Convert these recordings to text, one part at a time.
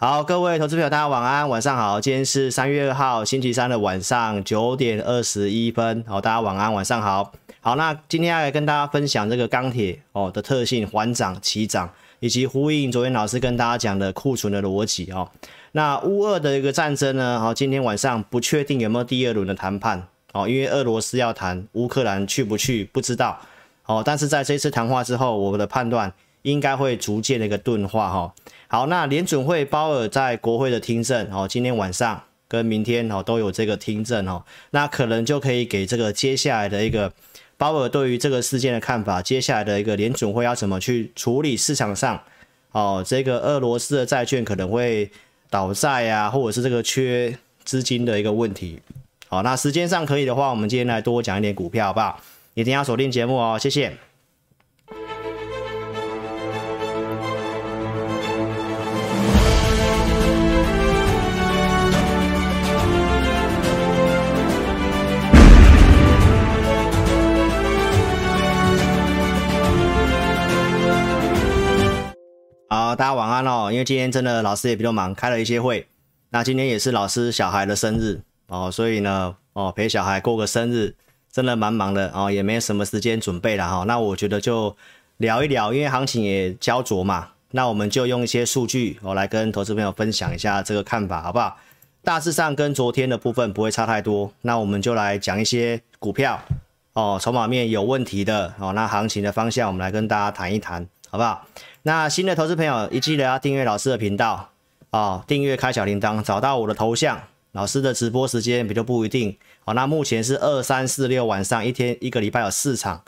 好，各位投资朋友，大家晚安，晚上好。今天是三月二号星期三的晚上九点二十一分。好，大家晚安，晚上好。好，那今天要来跟大家分享这个钢铁哦的特性，缓涨、起涨，以及呼应昨天老师跟大家讲的库存的逻辑哦。那乌俄的一个战争呢，好，今天晚上不确定有没有第二轮的谈判哦，因为俄罗斯要谈，乌克兰去不去不知道哦。但是在这次谈话之后，我的判断应该会逐渐的一个钝化哈。好，那联准会鲍尔在国会的听证哦，今天晚上跟明天哦都有这个听证哦，那可能就可以给这个接下来的一个鲍尔对于这个事件的看法，接下来的一个联准会要怎么去处理市场上哦，这个俄罗斯的债券可能会倒债啊，或者是这个缺资金的一个问题。好，那时间上可以的话，我们今天来多讲一点股票，好不好？一定要锁定节目哦，谢谢。好，大家晚安哦。因为今天真的老师也比较忙，开了一些会。那今天也是老师小孩的生日哦，所以呢，哦陪小孩过个生日，真的蛮忙的哦，也没什么时间准备了哈。那我觉得就聊一聊，因为行情也焦灼嘛，那我们就用一些数据我来跟投资朋友分享一下这个看法，好不好？大致上跟昨天的部分不会差太多。那我们就来讲一些股票哦，筹码面有问题的哦，那行情的方向我们来跟大家谈一谈，好不好？那新的投资朋友，一记得要订阅老师的频道哦，订阅开小铃铛，找到我的头像，老师的直播时间比较不一定哦。那目前是二三四六晚上一天一个礼拜有四场，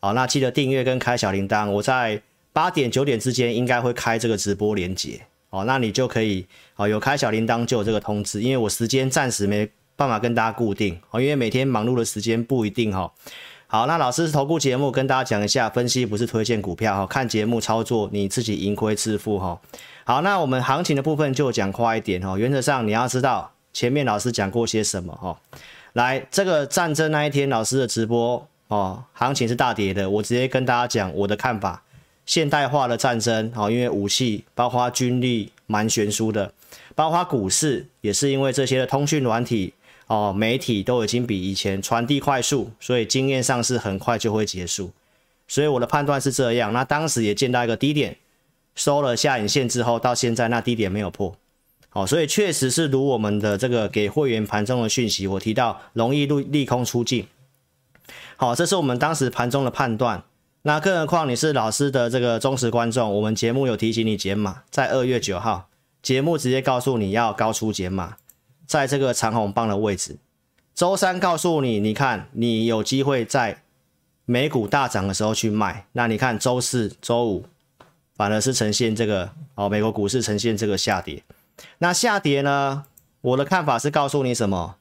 好，那记得订阅跟开小铃铛，我在八点九点之间应该会开这个直播连结哦，那你就可以哦，有开小铃铛就有这个通知，因为我时间暂时没办法跟大家固定哦，因为每天忙碌的时间不一定哈。好，那老师是投顾节目，跟大家讲一下，分析不是推荐股票哈，看节目操作，你自己盈亏自负哈。好，那我们行情的部分就讲快一点哈，原则上你要知道前面老师讲过些什么哈。来，这个战争那一天老师的直播哦，行情是大跌的，我直接跟大家讲我的看法，现代化的战争哦，因为武器包括军力蛮悬殊的，包括股市也是因为这些的通讯软体。哦，媒体都已经比以前传递快速，所以经验上是很快就会结束。所以我的判断是这样。那当时也见到一个低点，收了下影线之后，到现在那低点没有破。好，所以确实是如我们的这个给会员盘中的讯息，我提到容易利利空出尽。好，这是我们当时盘中的判断。那更何况你是老师的这个忠实观众，我们节目有提醒你减码，在二月九号节目直接告诉你要高出减码。在这个长红棒的位置，周三告诉你，你看你有机会在美股大涨的时候去卖。那你看周四、周五反而是呈现这个哦，美国股市呈现这个下跌。那下跌呢？我的看法是告诉你什么？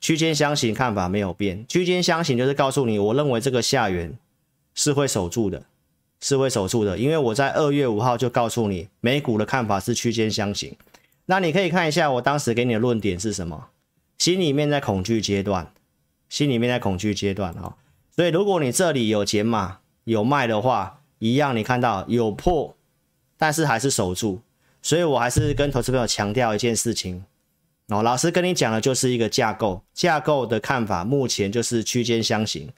区间箱型看法没有变。区间箱型就是告诉你，我认为这个下缘是会守住的，是会守住的。因为我在二月五号就告诉你，美股的看法是区间箱型。那你可以看一下我当时给你的论点是什么？心里面在恐惧阶段，心里面在恐惧阶段哈。所以如果你这里有减码有卖的话，一样你看到有破，但是还是守住。所以我还是跟投资朋友强调一件事情哦，老师跟你讲的就是一个架构，架构的看法目前就是区间箱型。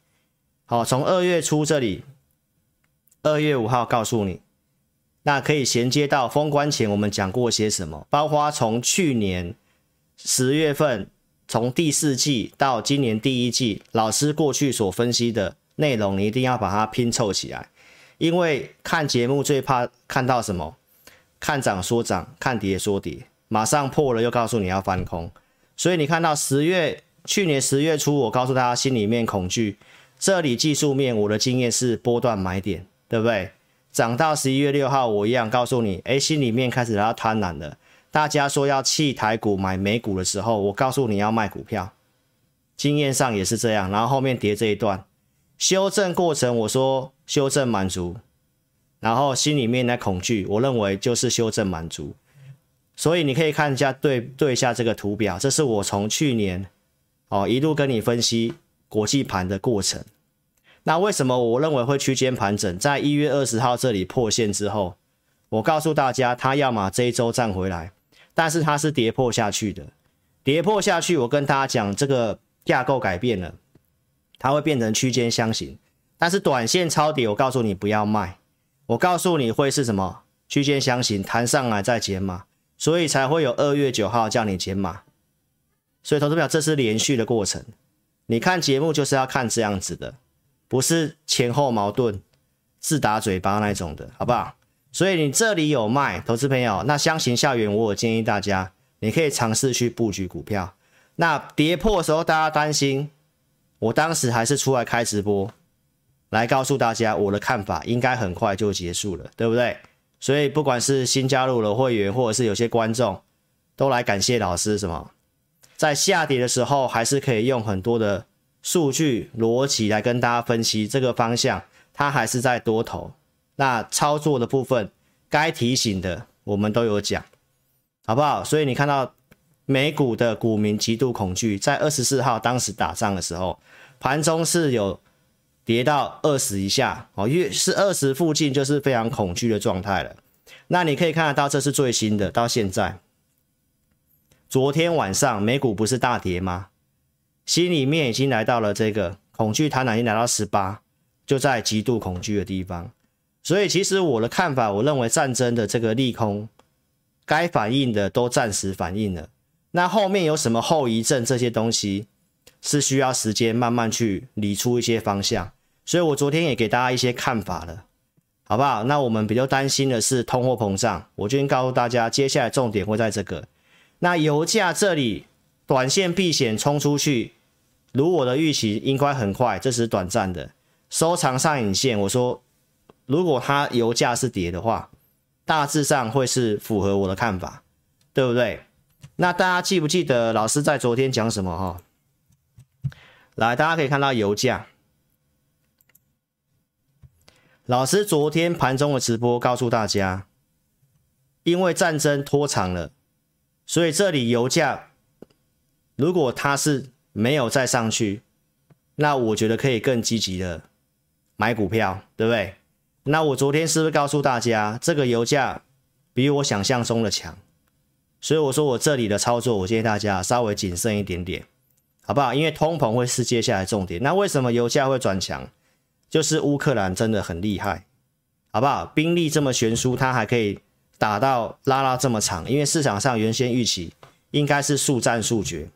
好，从二月初这里，二月五号告诉你。那可以衔接到封关前我们讲过些什么，包括从去年十月份，从第四季到今年第一季，老师过去所分析的内容，你一定要把它拼凑起来，因为看节目最怕看到什么，看涨说涨，看跌说跌，马上破了又告诉你要翻空，所以你看到十月，去年十月初我告诉大家心里面恐惧，这里技术面我的经验是波段买点，对不对？涨到十一月六号，我一样告诉你，哎，心里面开始要贪婪了。大家说要弃台股买美股的时候，我告诉你要卖股票。经验上也是这样，然后后面跌这一段修正过程，我说修正满足，然后心里面的恐惧，我认为就是修正满足。所以你可以看一下对对一下这个图表，这是我从去年哦一路跟你分析国际盘的过程。那为什么我认为会区间盘整？在一月二十号这里破线之后，我告诉大家，它要么这一周站回来，但是它是跌破下去的，跌破下去，我跟大家讲，这个架构改变了，它会变成区间箱型，但是短线抄底，我告诉你不要卖，我告诉你会是什么区间箱型弹上来再减码，所以才会有二月九号叫你减码，所以投资表这是连续的过程，你看节目就是要看这样子的，不是前后矛盾。自打嘴巴那种的，好不好？所以你这里有卖，投资朋友，那箱型校园，我建议大家，你可以尝试去布局股票。那跌破的时候，大家担心，我当时还是出来开直播，来告诉大家我的看法，应该很快就结束了，对不对？所以不管是新加入的会员，或者是有些观众，都来感谢老师，什么，在下跌的时候，还是可以用很多的数据逻辑来跟大家分析这个方向。它还是在多头，那操作的部分该提醒的我们都有讲，好不好？所以你看到美股的股民极度恐惧，在二十四号当时打仗的时候，盘中是有跌到二十以下哦，越是二十附近就是非常恐惧的状态了。那你可以看得到，这是最新的，到现在，昨天晚上美股不是大跌吗？心里面已经来到了这个恐惧弹已经来到十八。就在极度恐惧的地方，所以其实我的看法，我认为战争的这个利空，该反应的都暂时反应了。那后面有什么后遗症，这些东西是需要时间慢慢去理出一些方向。所以我昨天也给大家一些看法了，好不好？那我们比较担心的是通货膨胀，我今天告诉大家，接下来重点会在这个。那油价这里短线避险冲出去，如我的预期，应该很快，这是短暂的。收长上影线，我说，如果它油价是跌的话，大致上会是符合我的看法，对不对？那大家记不记得老师在昨天讲什么哈？来，大家可以看到油价，老师昨天盘中的直播告诉大家，因为战争拖长了，所以这里油价如果它是没有再上去，那我觉得可以更积极的。买股票，对不对？那我昨天是不是告诉大家，这个油价比我想象中的强？所以我说我这里的操作，我建议大家稍微谨慎一点点，好不好？因为通膨会是接下来重点。那为什么油价会转强？就是乌克兰真的很厉害，好不好？兵力这么悬殊，它还可以打到拉拉这么长，因为市场上原先预期应该是速战速决。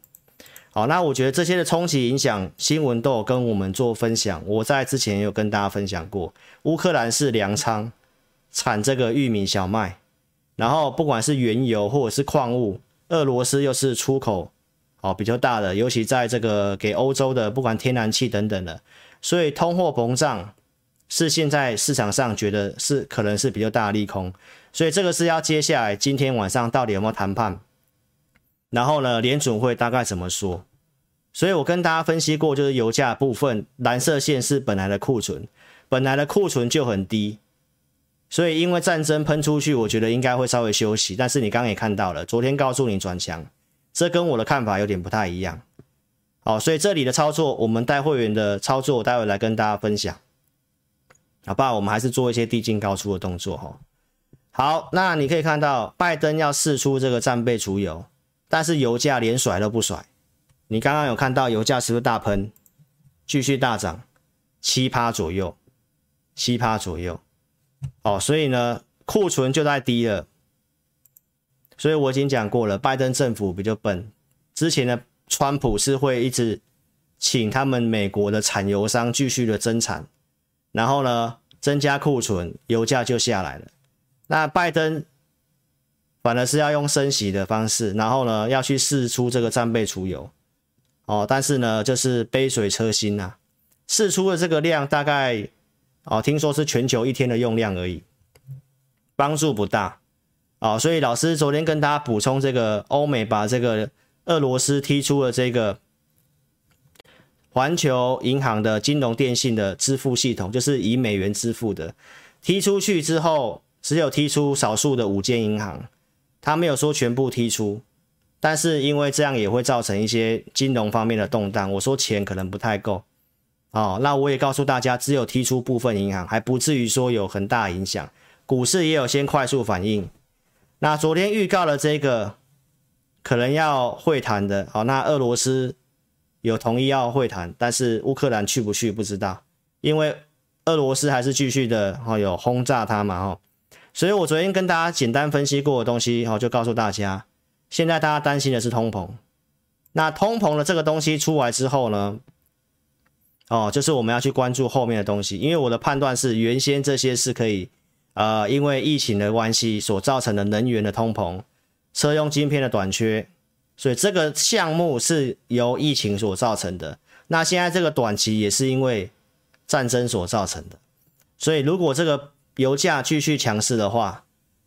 好，那我觉得这些的冲击影响新闻都有跟我们做分享。我在之前也有跟大家分享过，乌克兰是粮仓，产这个玉米、小麦，然后不管是原油或者是矿物，俄罗斯又是出口哦比较大的，尤其在这个给欧洲的不管天然气等等的，所以通货膨胀是现在市场上觉得是可能是比较大的利空，所以这个是要接下来今天晚上到底有没有谈判？然后呢，联准会大概怎么说？所以我跟大家分析过，就是油价部分，蓝色线是本来的库存，本来的库存就很低，所以因为战争喷出去，我觉得应该会稍微休息。但是你刚刚也看到了，昨天告诉你转强，这跟我的看法有点不太一样。好，所以这里的操作，我们带会员的操作，我待会来跟大家分享。好吧，我们还是做一些低进高出的动作哈。好，那你可以看到，拜登要试出这个战备储油。但是油价连甩都不甩，你刚刚有看到油价是不是大喷，继续大涨七趴左右，七趴左右，哦，所以呢库存就在低了，所以我已经讲过了，拜登政府比较笨，之前的川普是会一直请他们美国的产油商继续的增产，然后呢增加库存，油价就下来了，那拜登。反而是要用升息的方式，然后呢，要去试出这个战备储油，哦，但是呢，就是杯水车薪呐、啊，释出的这个量大概，哦，听说是全球一天的用量而已，帮助不大，哦，所以老师昨天跟大家补充这个，欧美把这个俄罗斯踢出了这个环球银行的金融电信的支付系统，就是以美元支付的，踢出去之后，只有踢出少数的五间银行。他没有说全部踢出，但是因为这样也会造成一些金融方面的动荡。我说钱可能不太够，哦，那我也告诉大家，只有踢出部分银行，还不至于说有很大影响。股市也有先快速反应。那昨天预告了这个可能要会谈的，好，那俄罗斯有同意要会谈，但是乌克兰去不去不知道，因为俄罗斯还是继续的哦有轰炸他嘛哦，所以我昨天跟大家简单分析过的东西，哦就告诉大家，现在大家担心的是通膨，那通膨的这个东西出来之后呢，哦就是我们要去关注后面的东西，因为我的判断是原先这些是可以。呃，因为疫情的关系所造成的能源的通膨、车用晶片的短缺，所以这个项目是由疫情所造成的。那现在这个短期也是因为战争所造成的。所以如果这个油价继续强势的话，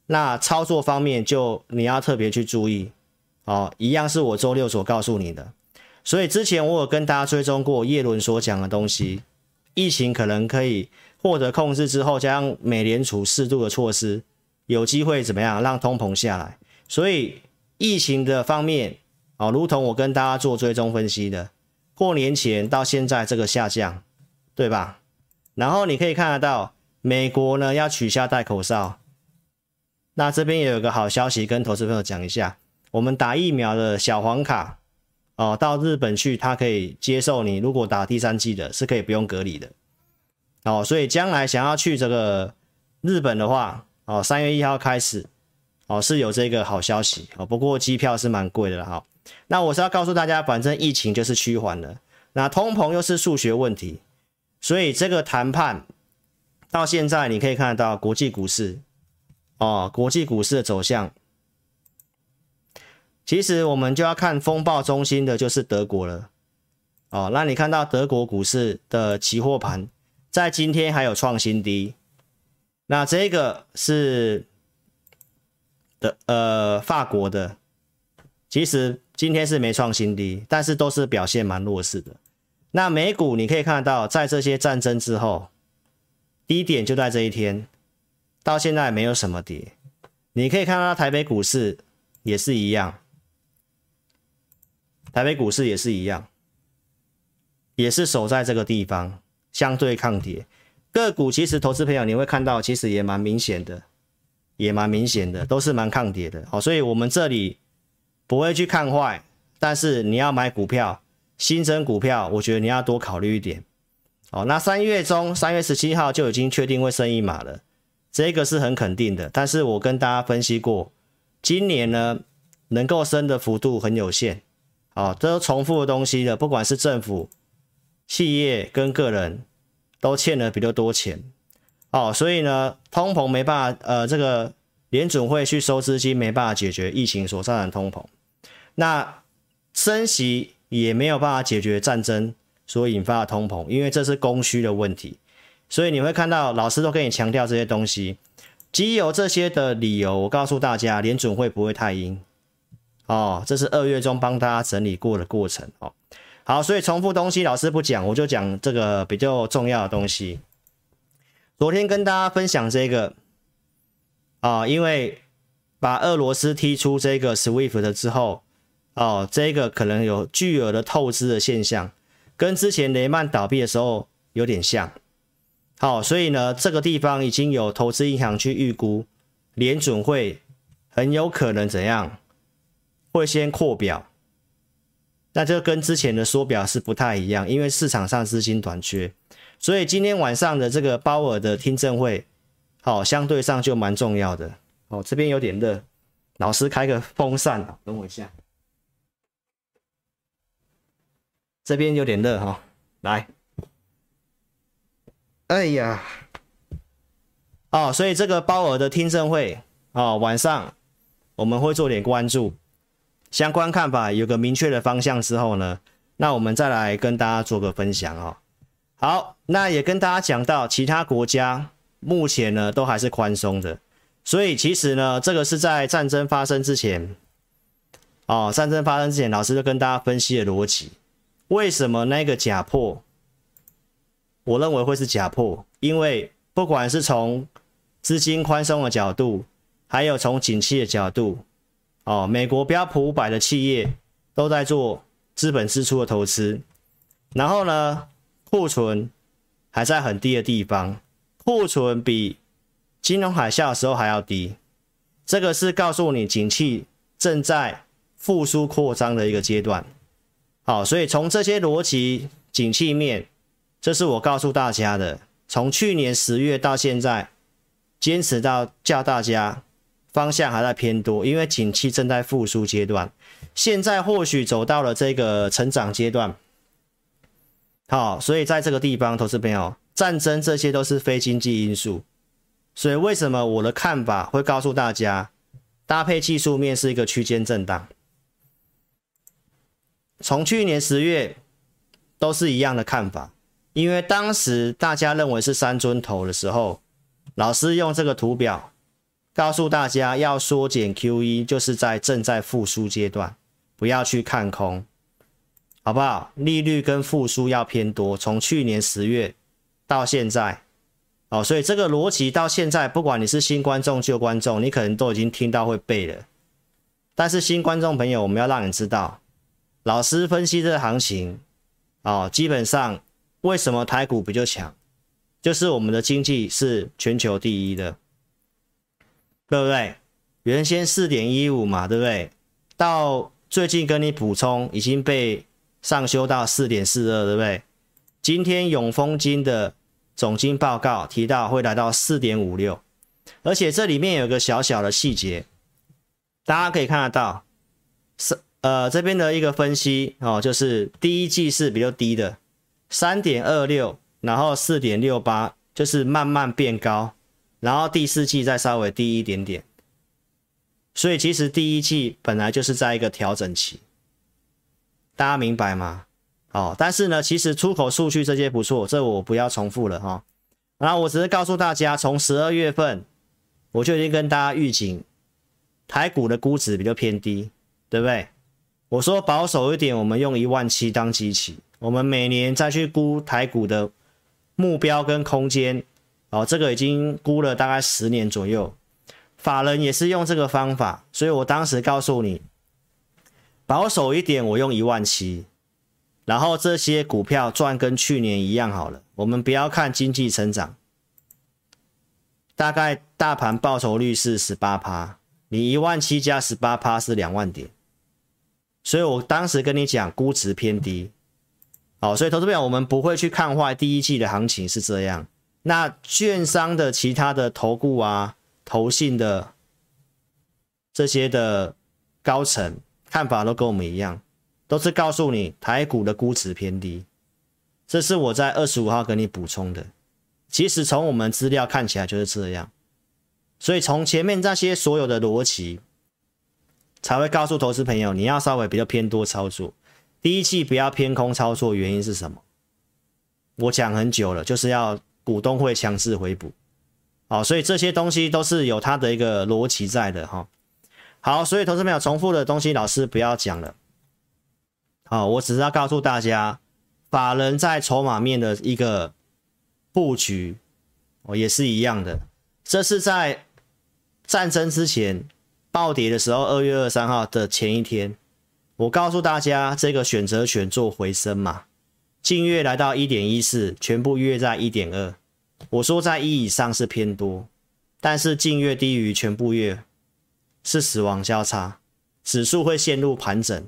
那操作方面就你要特别去注意哦。一样是我周六所告诉你的。所以之前我有跟大家追踪过叶伦所讲的东西，疫情可能可以。获得控制之后，加上美联储适度的措施，有机会怎么样让通膨下来？所以疫情的方面，哦，如同我跟大家做追踪分析的，过年前到现在这个下降，对吧？然后你可以看得到，美国呢要取消戴口罩，那这边也有个好消息跟投资朋友讲一下，我们打疫苗的小黄卡，哦，到日本去，它可以接受你，如果打第三剂的，是可以不用隔离的。哦，所以将来想要去这个日本的话，哦，三月一号开始，哦，是有这个好消息哦。不过机票是蛮贵的了哈。那我是要告诉大家，反正疫情就是趋缓了，那通膨又是数学问题，所以这个谈判到现在你可以看到国际股市，哦，国际股市的走向，其实我们就要看风暴中心的就是德国了，哦，那你看到德国股市的期货盘。在今天还有创新低，那这个是的，呃，法国的，其实今天是没创新低，但是都是表现蛮弱势的。那美股你可以看到，在这些战争之后，低点就在这一天，到现在没有什么跌。你可以看到台北股市也是一样，台北股市也是一样，也是守在这个地方。相对抗跌，个股其实投资朋友你会看到，其实也蛮明显的，也蛮明显的，都是蛮抗跌的。好，所以我们这里不会去看坏，但是你要买股票，新增股票，我觉得你要多考虑一点。哦，那三月中，三月十七号就已经确定会升一码了，这个是很肯定的。但是我跟大家分析过，今年呢能够升的幅度很有限。哦，这都重复的东西的，不管是政府。企业跟个人都欠了比较多钱，哦，所以呢，通膨没办法，呃，这个联准会去收资金没办法解决疫情所造成的通膨，那升息也没有办法解决战争所引发的通膨，因为这是供需的问题，所以你会看到老师都跟你强调这些东西，基于这些的理由，我告诉大家，联准会不会太鹰，哦，这是二月中帮大家整理过的过程，哦。好，所以重复东西老师不讲，我就讲这个比较重要的东西。昨天跟大家分享这个啊，因为把俄罗斯踢出这个 SWIFT 之后，哦，这个可能有巨额的透支的现象，跟之前雷曼倒闭的时候有点像。好，所以呢，这个地方已经有投资银行去预估，联准会很有可能怎样，会先扩表。那就跟之前的缩表是不太一样，因为市场上资金短缺，所以今天晚上的这个鲍尔的听证会，好，相对上就蛮重要的。哦，这边有点热，老师开个风扇，等我一下。这边有点热哈，来，哎呀，哦，所以这个鲍尔的听证会，哦，晚上我们会做点关注。相关看法有个明确的方向之后呢，那我们再来跟大家做个分享哦。好，那也跟大家讲到，其他国家目前呢都还是宽松的，所以其实呢，这个是在战争发生之前，哦，战争发生之前，老师就跟大家分析的逻辑，为什么那个假破，我认为会是假破，因为不管是从资金宽松的角度，还有从景气的角度。哦，美国标普五百的企业都在做资本支出的投资，然后呢，库存还在很低的地方，库存比金融海啸的时候还要低。这个是告诉你，景气正在复苏扩张的一个阶段。好，所以从这些逻辑、景气面，这是我告诉大家的。从去年十月到现在，坚持到叫大家方向还在偏多，因为景气正在复苏阶段。现在或许走到了这个成长阶段。好，所以在这个地方，投资朋友，战争这些都是非经济因素。所以为什么我的看法会告诉大家，搭配技术面是一个区间震荡。从去年十月都是一样的看法，因为当时大家认为是三尊头的时候，老师用这个图表告诉大家要缩减 QE，就是在正在复苏阶段，不要去看空，好不好？利率跟复苏要偏多，从去年十月到现在。哦，所以这个逻辑到现在，不管你是新观众、旧观众，你可能都已经听到会背了。但是新观众朋友，我们要让你知道，老师分析这个行情，哦，基本上为什么台股比较强，就是我们的经济是全球第一的，对不对？原先四点一五嘛，对不对？到最近跟你补充，已经被上修到四点四二，对不对？今天永丰金的。总经报告提到会来到四点五六，而且这里面有个小小的细节，大家可以看得到，是呃这边的一个分析哦，就是第一季是比较低的，三点二六，然后四点六八，就是慢慢变高，然后第四季再稍微低一点点，所以其实第一季本来就是在一个调整期，大家明白吗？哦，但是呢，其实出口数据这些不错，这我不要重复了哈、哦。然后我只是告诉大家，从十二月份我就已经跟大家预警，台股的估值比较偏低，对不对？我说保守一点，我们用一万七当基期，我们每年再去估台股的目标跟空间。哦，这个已经估了大概十年左右，法人也是用这个方法，所以我当时告诉你，保守一点，我用一万七。然后这些股票赚跟去年一样好了，我们不要看经济成长，大概大盘报酬率是十八趴，你一万七加十八趴是两万点，所以我当时跟你讲估值偏低，好，所以投资朋友我们不会去看坏第一季的行情是这样，那券商的其他的投顾啊、投信的这些的高层看法都跟我们一样。都是告诉你台股的估值偏低，这是我在二十五号跟你补充的。其实从我们资料看起来就是这样，所以从前面这些所有的逻辑，才会告诉投资朋友你要稍微比较偏多操作。第一季不要偏空操作，原因是什么？我讲很久了，就是要股东会强制回补。好，所以这些东西都是有它的一个逻辑在的哈。好，所以投资朋友重复的东西，老师不要讲了。好，我只是要告诉大家，法人在筹码面的一个布局，哦，也是一样的。这是在战争之前暴跌的时候，二月二三号的前一天，我告诉大家，这个选择权做回升嘛，近月来到一点一四，全部约在一点二。我说在一以上是偏多，但是近月低于全部月是死亡交叉，指数会陷入盘整。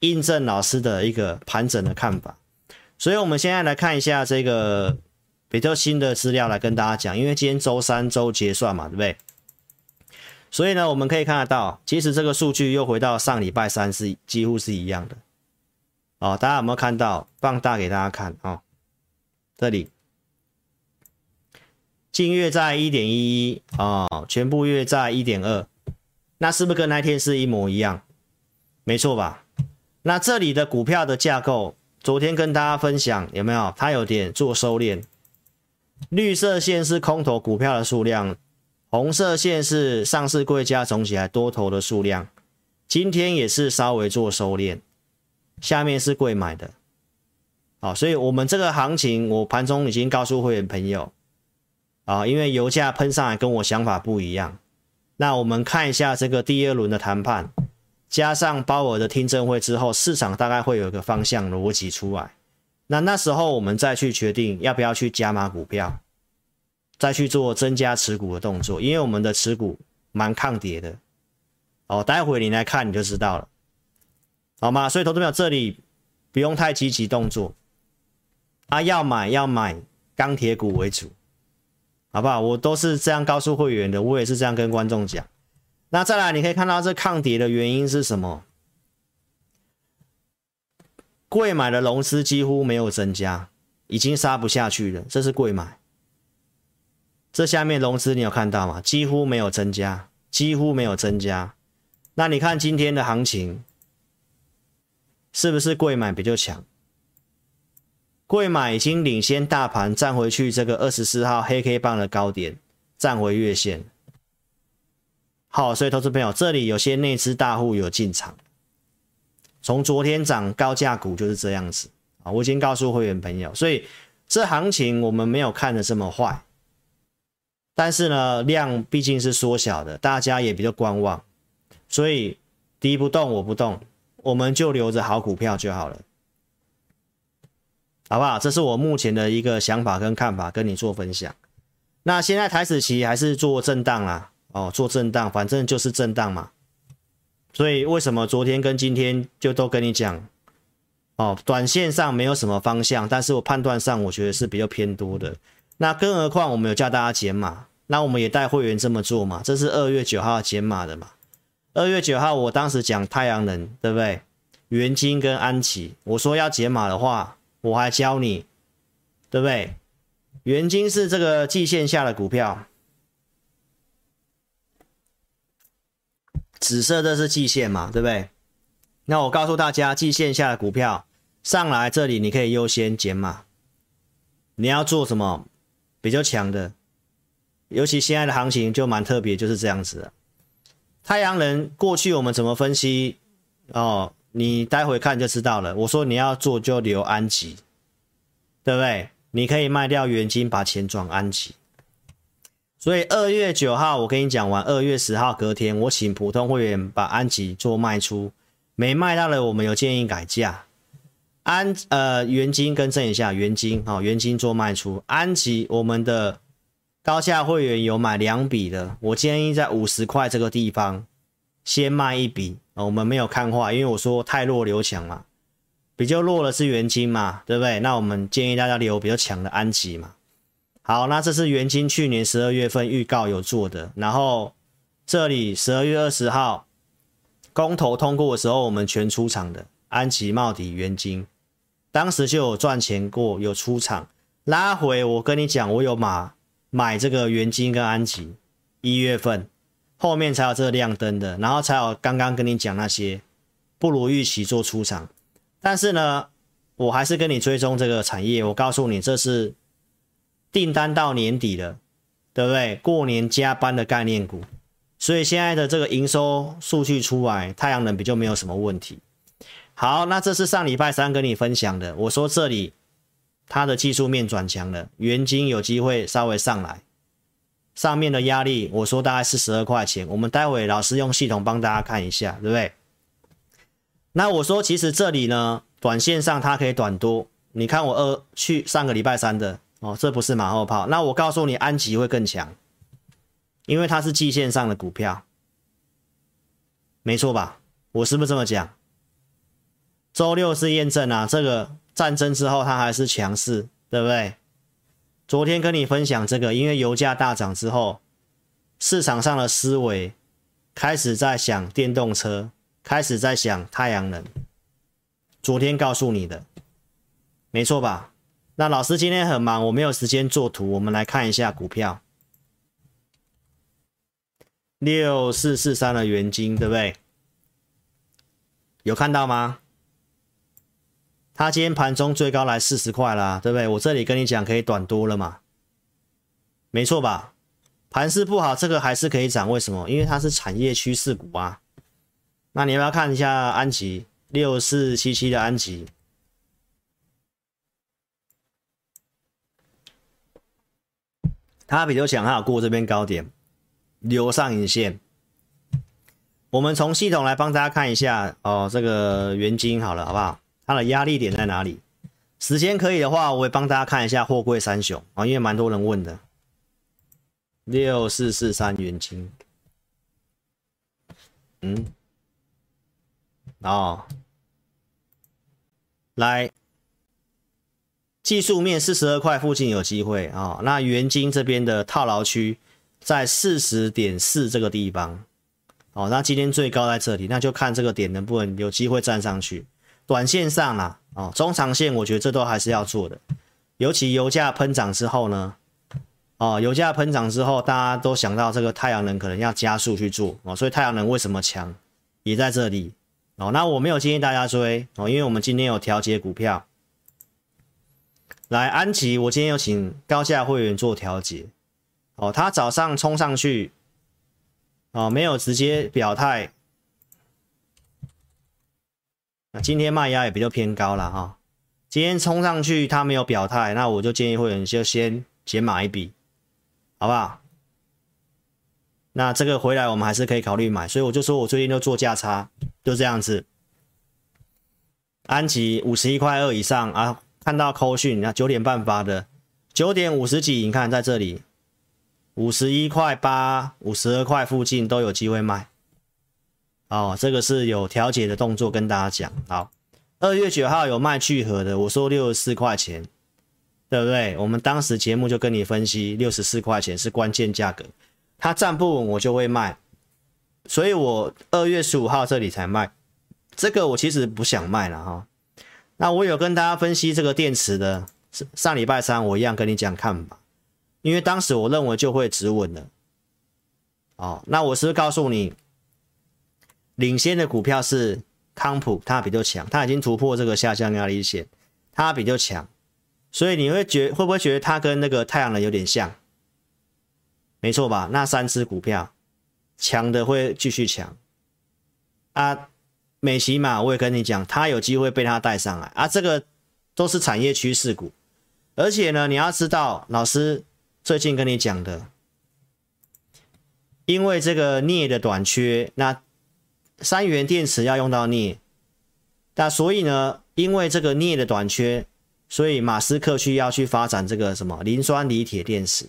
印证老师的一个盘整的看法，所以我们现在来看一下这个比较新的资料来跟大家讲，因为今天周三周结算嘛，对不对？所以呢，我们可以看得到，其实这个数据又回到上礼拜三是几乎是一样的。哦，大家有没有看到？放大给大家看、哦，这里近月在一点一一啊，全部月在一点二，那是不是跟那天是一模一样？没错吧？那这里的股票的架构，昨天跟大家分享有没有？它有点做收敛，绿色线是空头股票的数量，红色线是上市柜加总起来多头的数量。今天也是稍微做收敛，下面是贵买的。好，所以我们这个行情，我盘中已经告诉会员朋友啊，因为油价喷上来跟我想法不一样。那我们看一下这个第二轮的谈判。加上鲍尔的听证会之后，市场大概会有一个方向逻辑出来。那那时候我们再去决定要不要去加码股票。再去做增加持股的动作，因为我们的持股蛮抗跌的。哦，待会你来看你就知道了，好吗？所以投资朋友这里不用太积极动作啊，要买要买钢铁股为主，好不好？我都是这样告诉会员的，我也是这样跟观众讲。那再来，你可以看到这抗跌的原因是什么？贵买的融资几乎没有增加，已经杀不下去了。这是贵买，这下面融资你有看到吗？几乎没有增加，几乎没有增加。那你看今天的行情，是不是贵买比较强？贵买已经领先大盘站回去这个二十四号黑 K 棒的高点，站回月线。好，所以投资朋友，这里有些内资大户有进场。从昨天涨高价股就是这样子啊，我已经告诉会员朋友，所以这行情我们没有看的这么坏，但是呢，量毕竟是缩小的，大家也比较观望，所以敌不动我不动，我们就留着好股票就好了，好不好？这是我目前的一个想法跟看法，跟你做分享。那现在台指期还是做震荡啦，哦，做震荡，反正就是震荡嘛。所以为什么昨天跟今天就都跟你讲，哦，短线上没有什么方向，但是我判断上我觉得是比较偏多的。那更何况我们有叫大家减码，那我们也带会员这么做嘛，这是二月九号减码的嘛。二月九号我当时讲太阳能，对不对？元晶跟安琪，我说要减码的话，我还教你，对不对？元晶是这个季线下的股票。紫色这是季线嘛，对不对？那我告诉大家，季线下的股票上来这里，你可以优先减码。你要做什么比较强的？尤其现在的行情就蛮特别，就是这样子的。太阳能过去我们怎么分析？哦，你待会看就知道了。我说你要做就留安吉，对不对？你可以卖掉元金，把钱转安吉。所以二月九号我跟你讲完，二月十号隔天我请普通会员把安吉做卖出，没卖到了我们有建议改价。安呃元金更正一下，元金好，元金做卖出，安吉我们的高价会员有买两笔的，我建议在五十块这个地方先卖一笔，我们没有看话，因为我说太弱留强嘛，比较弱的是元晶嘛，对不对？那我们建议大家留比较强的安吉嘛。好，那这是元晶去年十二月份预告有做的，然后这里十二月二十号公投通过的时候，我们全出场的安琪、茂迪、元晶，当时就有赚钱过，有出场拉回。我跟你讲，我有买买这个元晶跟安琪，一月份后面才有这个亮灯的，然后才有刚刚跟你讲那些不如预期做出场，但是呢，我还是跟你追踪这个产业，我告诉你这是。订单到年底了，对不对？过年加班的概念股，所以现在的这个营收数据出来，太阳能比较没有什么问题。好，那这是上礼拜三跟你分享的，我说这里它的技术面转强了，元金有机会稍微上来，上面的压力我说大概是十二块钱，我们待会老师用系统帮大家看一下，对不对？那我说其实这里呢，短线上它可以短多，你看我二去上个礼拜三的。哦，这不是马后炮。那我告诉你，安吉会更强，因为它是季线上的股票，没错吧？我是不是这么讲？周六是验证啊，这个战争之后它还是强势，对不对？昨天跟你分享这个，因为油价大涨之后，市场上的思维开始在想电动车，开始在想太阳能。昨天告诉你的，没错吧？那老师今天很忙，我没有时间做图。我们来看一下股票，六四四三的元金，对不对？有看到吗？它今天盘中最高来四十块啦，对不对？我这里跟你讲可以短多了嘛，没错吧？盘势不好，这个还是可以涨，为什么？因为它是产业趋势股啊。那你要不要看一下安吉，六四七七的安吉。它比较强，它有过这边高点，留上影线。我们从系统来帮大家看一下哦，这个元晶好了，好不好？它的压力点在哪里？时间可以的话，我会帮大家看一下货柜三雄啊，因为蛮多人问的。六四四三元金，嗯，哦，来，技术面四十二块附近有机会啊、那元金这边的套牢区在四十点四这个地方，哦，那今天最高在这里，那就看这个点能不能有机会站上去。短线上啦，哦，中长线我觉得这都还是要做的，尤其油价喷涨之后呢。哦，油价喷涨之后，大家都想到这个太阳能可能要加速去做哦，所以太阳能为什么强，也在这里哦。那我没有建议大家追哦，因为我们今天有调节股票，来安琪，我今天有请高价会员做调节哦，他早上冲上去哦，没有直接表态，那今天卖压也比较偏高了哈、今天冲上去他没有表态，那我就建议会员就先减码一笔。好不好？那这个回来我们还是可以考虑买，所以我就说我最近都做价差，就这样子。安吉五十一块二以上啊，看到扣讯，那九点半发的，九点五十几，你看在这里，五十一块八、五十二块附近都有机会卖。哦，这个是有调节的动作，跟大家讲。好，二月九号有卖聚合的，我说六十四块钱。对不对？我们当时节目就跟你分析，六十四块钱是关键价格，它站不稳我就会卖，所以我二月十五号这里才卖。这个我其实不想卖了哈。那我有跟大家分析这个电池的，上礼拜三我一样跟你讲看法，因为当时我认为就会止稳了。哦，那我是不是告诉你，领先的股票是康普，它比较强，它已经突破这个下降压力线，它比较强。所以你会觉会不会觉得它跟那个太阳能有点像？没错吧？那三只股票强的会继续强啊。美琪玛我也跟你讲，它有机会被它带上来啊。这个都是产业趋势股，而且呢，你要知道，老师最近跟你讲的，因为这个镍的短缺，那三元电池要用到镍，那所以呢，因为这个镍的短缺。所以马斯克去要去发展这个什么磷酸锂铁电池，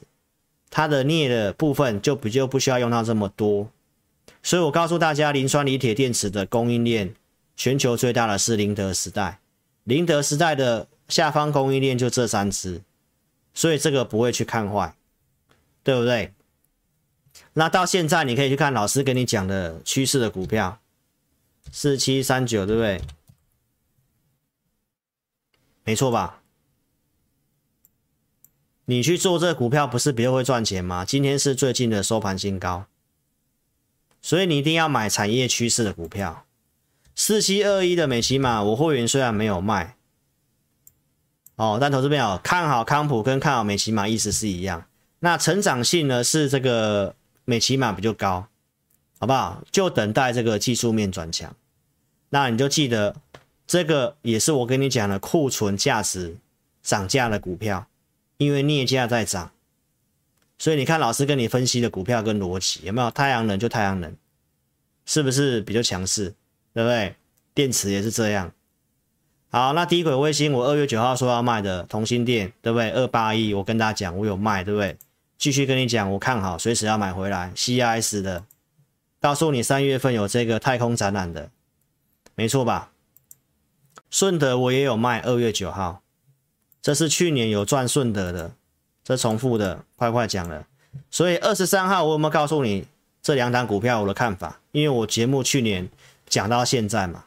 它的镍的部分就比较不需要用到这么多。所以我告诉大家，磷酸锂铁电池的供应链全球最大的是宁德时代，宁德时代的下方供应链就这三支，所以这个不会去看坏，对不对？那到现在你可以去看老师跟你讲的趋势的股票，四七三九，对不对？没错吧？你去做这股票不是比较会赚钱吗？今天是最近的收盘新高，所以你一定要买产业趋势的股票。四七二一的美琪玛，我会员虽然没有卖，哦，但投资朋友看好康普跟看好美琪玛意思是一样。那成长性呢是这个美琪玛比较高，好不好？就等待这个技术面转强，那你就记得。这个也是我跟你讲的库存价值涨价的股票，因为镍价在涨，所以你看老师跟你分析的股票跟逻辑有没有？太阳能就太阳能，是不是比较强势？对不对？电池也是这样。好，那低轨卫星我二月九号说要卖的同心电，对不对？二八一我跟大家讲我有卖，对不对？继续跟你讲我看好，随时要买回来。CIS 的，告诉你三月份有这个太空展览的，没错吧？顺德我也有卖，二月九号，这是去年有赚顺德的，这重复的，快快讲了。所以二十三号我有没有告诉你这两档股票我的看法？因为我节目去年讲到现在嘛。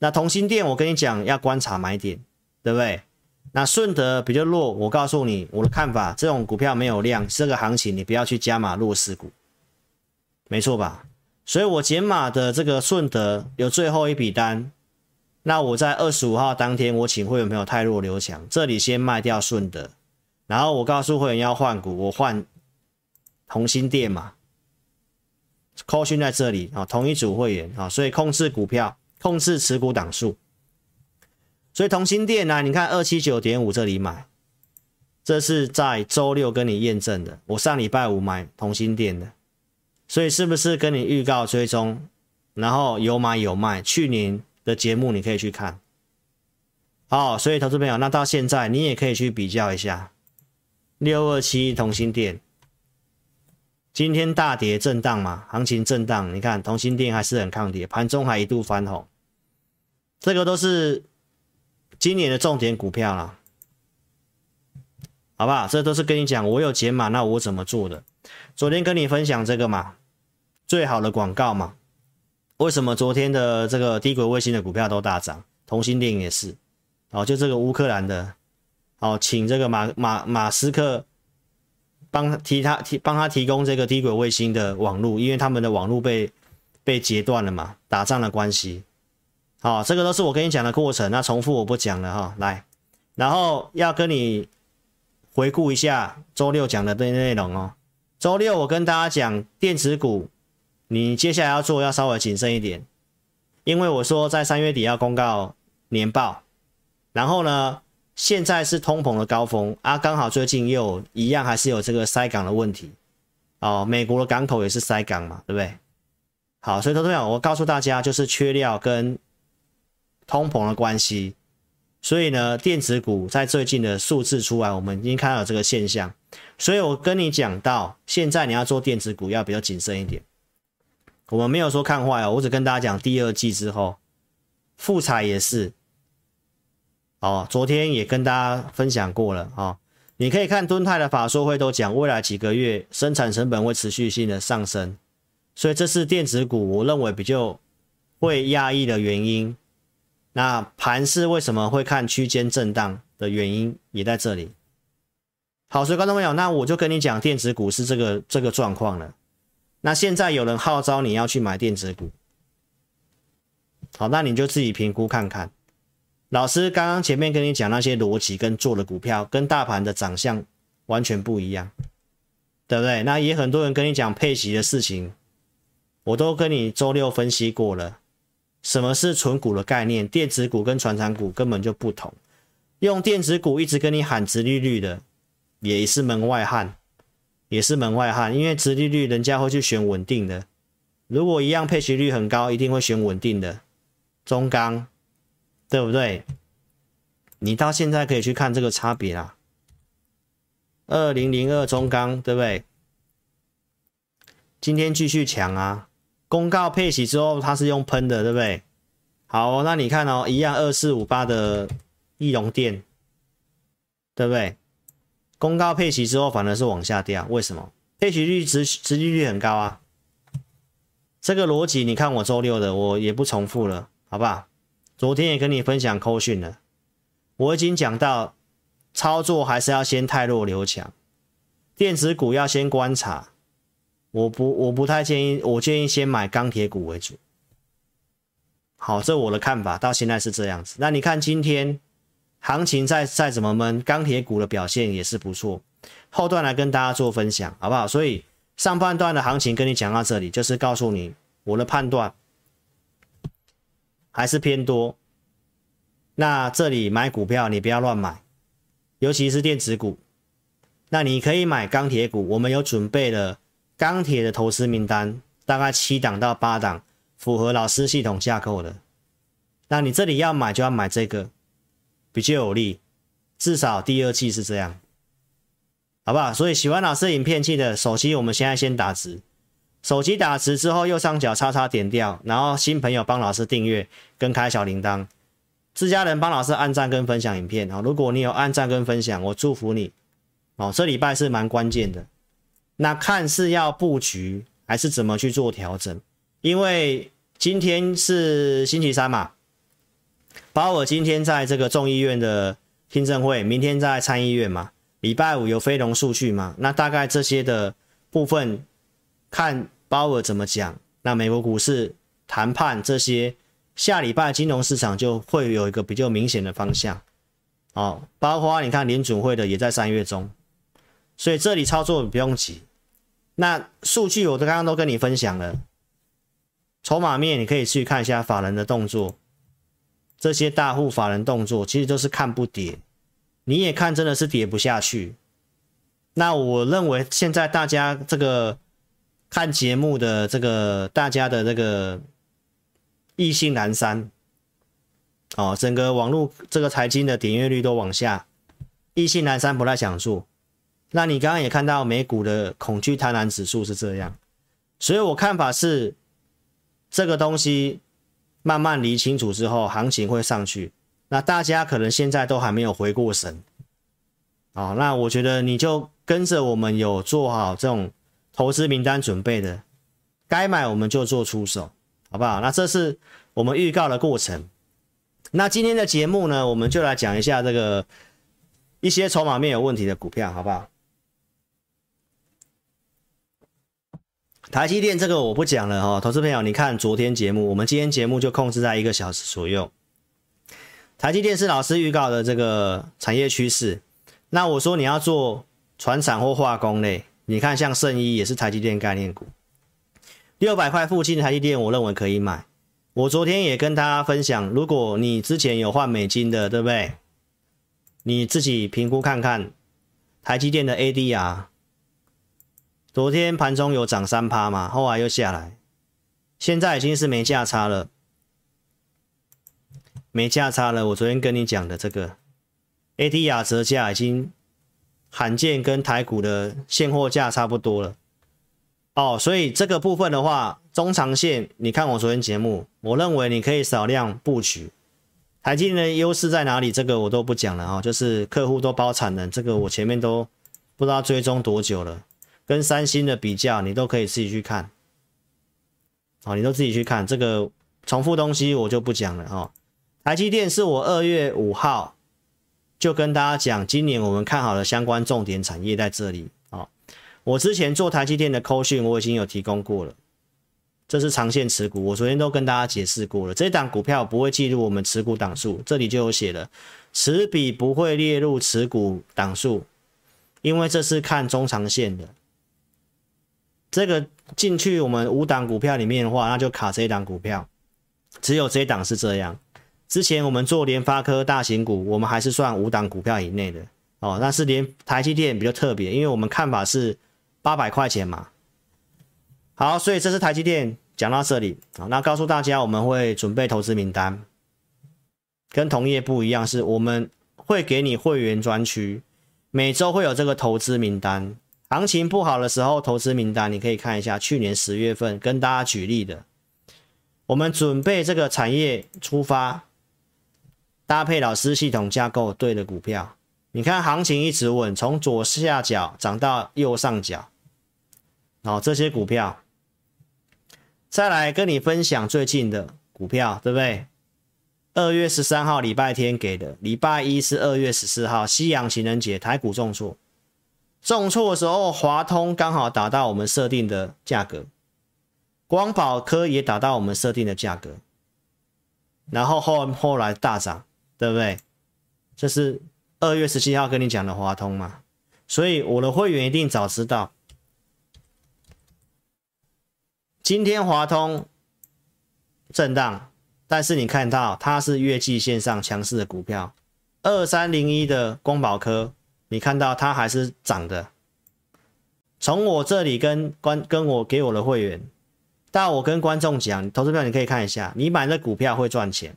那同心电我跟你讲要观察买点，对不对？那顺德比较弱，我告诉你我的看法，这种股票没有量，这个行情你不要去加码弱势股，没错吧？所以我减码的这个顺德有最后一笔单。那我在二十五号当天，我请会员朋友太弱刘强，这里先卖掉顺德，然后我告诉会员要换股，我换同心电嘛，call 讯在这里啊，同一组会员啊，所以控制股票，控制持股档数，所以同心电呢，你看二七九点五这里买，这是在周六跟你验证的，我上礼拜五买同心电的，所以是不是跟你预告追踪，然后有买有卖，去年。的节目你可以去看，好，所以投资朋友，那到现在你也可以去比较一下六二七同心店，今天大跌震荡嘛，行情震荡，你看同心店还是很抗跌，盘中还一度翻红，这个都是今年的重点股票啦，好不好？这都是跟你讲，我有解码，那我怎么做的？昨天跟你分享这个嘛，最好的广告嘛，为什么昨天的这个低轨卫星的股票都大涨？同欣电也是，哦，就这个乌克兰的，哦，请这个马马马斯克。帮提他提帮他提供这个低轨卫星的网络，因为他们的网络被被截断了嘛，打仗的关系。好，这个都是我跟你讲的过程，那重复我不讲了哈。来，然后要跟你回顾一下周六讲的这些内容哦。周六我跟大家讲电子股，你接下来要做要稍微谨慎一点，因为我说在三月底要公告年报，然后呢。现在是通膨的高峰啊，刚好最近又一样，还是有这个塞港的问题哦。美国的港口也是塞港嘛，对不对？好，所以投资者，我告诉大家，就是缺料跟通膨的关系。所以呢，电子股在最近的数字出来，我们已经看到这个现象。所以我跟你讲到，现在你要做电子股要比较谨慎一点。我们没有说看坏哦，我只跟大家讲，第二季之后，富彩也是。哦，昨天也跟大家分享过了啊、哦，你可以看敦泰的法说会都讲，未来几个月生产成本会持续性的上升，所以这是电子股我认为比较会压抑的原因。那盘是为什么会看区间震荡的原因也在这里。好，所以观众朋友，那我就跟你讲电子股是这个这个状况了。那现在有人号召你要去买电子股，好，那你就自己评估看看。老师刚刚前面跟你讲那些逻辑跟做的股票，跟大盘的长相完全不一样，对不对？那也很多人跟你讲配息的事情，我都跟你周六分析过了。什么是存股的概念？电子股跟传产股根本就不同。用电子股一直跟你喊直利率的，也是门外汉，也是门外汉。因为直利率人家会去选稳定的，如果一样配息率很高，一定会选稳定的。中钢。对不对？你到现在可以去看这个差别啦。二零零二中钢，对不对？今天继续强啊！公告配息之后，它是用喷的，对不对？好，那你看哦，一样二四五八的义隆电，对不对？公告配息之后，反而是往下掉，为什么？配息率、殖殖利率很高啊。这个逻辑，你看我周六的，我也不重复了，好不好？昨天也跟你分享扣讯了，我已经讲到，操作还是要先太弱留强，电子股要先观察，我不我不太建议，我建议先买钢铁股为主。好，这我的看法，到现在是这样子。那你看今天行情再再怎么闷，钢铁股的表现也是不错。后段来跟大家做分享，好不好？所以上半段的行情跟你讲到这里，就是告诉你我的判断。还是偏多，那这里买股票你不要乱买，尤其是电子股。那你可以买钢铁股，我们有准备了钢铁的投资名单，大概七档到八档，符合老师系统架构的。那你这里要买就要买这个，比较有利，至少第二季是这样，好不好？所以喜欢老师影片，记得手机我们现在先打直。手机打直之后，右上角叉叉点掉，然后新朋友帮老师订阅跟开小铃铛，自家人帮老师按赞跟分享影片啊！如果你有按赞跟分享，我祝福你哦。这礼拜是蛮关键的，那看是要布局还是怎么去做调整？因为今天是星期三嘛，鲍尔今天在这个众议院的听证会，明天在参议院嘛，礼拜五有非农数据嘛，那大概这些的部分。看鲍尔怎么讲，那美国股市谈判这些，下礼拜金融市场就会有一个比较明显的方向，哦，包括你看联准会的也在三月中，所以这里操作不用急。那数据我都刚刚都跟你分享了，筹码面你可以去看一下法人的动作，这些大户法人动作其实都是看不跌，你也看真的是跌不下去。那我认为现在大家这个。看节目的这个大家的这个意兴阑珊哦，整个网络这个财经的点阅率都往下，意兴阑珊不太想做，那你刚刚也看到美股的恐惧贪婪指数是这样，所以我看法是，这个东西慢慢理清楚之后，行情会上去。那大家可能现在都还没有回过神，哦，那我觉得你就跟着我们有做好这种投资名单准备的，该买我们就做出手，好不好？那这是我们预告的过程。那今天的节目呢，我们就来讲一下这个一些筹码面有问题的股票，好不好？台积电这个我不讲了哈，投资朋友，你看昨天节目，我们今天节目就控制在一个小时左右。台积电是老师预告的这个产业趋势，那我说你要做传产或化工类，你看像圣衣也是台积电概念股，六百块附近的台积电，我认为可以买。我昨天也跟大家分享，如果你之前有换美金的，对不对？你自己评估看看台积电的 ADR。昨天盘中有涨三趴嘛，后来又下来，现在已经是没价差了，没价差了。我昨天跟你讲的这个 ADR 折价已经罕见跟台股的现货价差不多了。哦，所以这个部分的话，中长线你看我昨天节目，我认为你可以少量布局。台积电的优势在哪里？这个我都不讲了啊，就是客户都包产能，这个我前面都不知道追踪多久了。跟三星的比较，你都可以自己去看，好，你都自己去看这个重复东西，我就不讲了哦。台积电是我二月五号就跟大家讲，今年我们看好的相关重点产业在这里哦。我之前做台积电的扣讯，我已经有提供过了，这是长线持股，我昨天都跟大家解释过了。这档股票不会计入我们持股档数，这里就有写了，持笔不会列入持股档数，因为这是看中长线的。这个进去我们五档股票里面的话，那就卡这一档股票，只有这一档是这样。之前我们做联发科大型股，我们还是算五档股票以内的哦。那是连台积电比较特别，因为我们看法是八百块钱嘛。好，所以这是台积电讲到这里啊。那告诉大家，我们会准备投资名单，跟同业不一样，是我们会给你会员专区，每周会有这个投资名单。行情不好的时候，投资名单你可以看一下，去年十月份跟大家举例的，我们准备这个产业出发，搭配老师系统架构对的股票，你看行情一直稳，从左下角涨到右上角，好，这些股票，再来跟你分享最近的股票，对不对？二月十三号礼拜天给的，礼拜一是二月十四号，西洋情人节，台股重挫。重挫的时候，华通刚好打到我们设定的价格，光宝科也打到我们设定的价格，然后后后来大涨，对不对？这是二月十七号跟你讲的华通嘛，所以我的会员一定早知道，今天华通震荡，但是你看到它是月季线上强势的股票，二三零一的光宝科。你看到它还是涨的，从我这里跟观跟我给我的会员，到我跟观众讲，投资票你可以看一下，你买这股票会赚钱，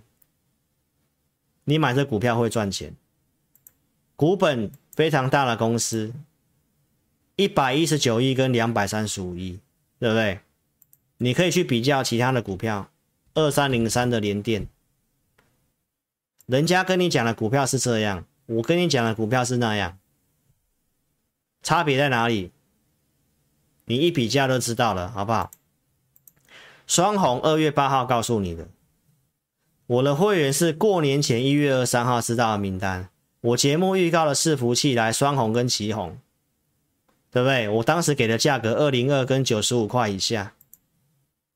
你买这股票会赚钱，股本非常大的公司，一百一十九亿跟两百三十五亿，对不对？你可以去比较其他的股票，二三零三的联电，人家跟你讲的股票是这样，我跟你讲的股票是那样。差别在哪里？你一比较都知道了，好不好？双红二月八号告诉你的，我的会员是过年前一月二三号知道的名单。我节目预告的伺服器来双红跟奇红，对不对？我当时给的价格二零二跟九十五块以下，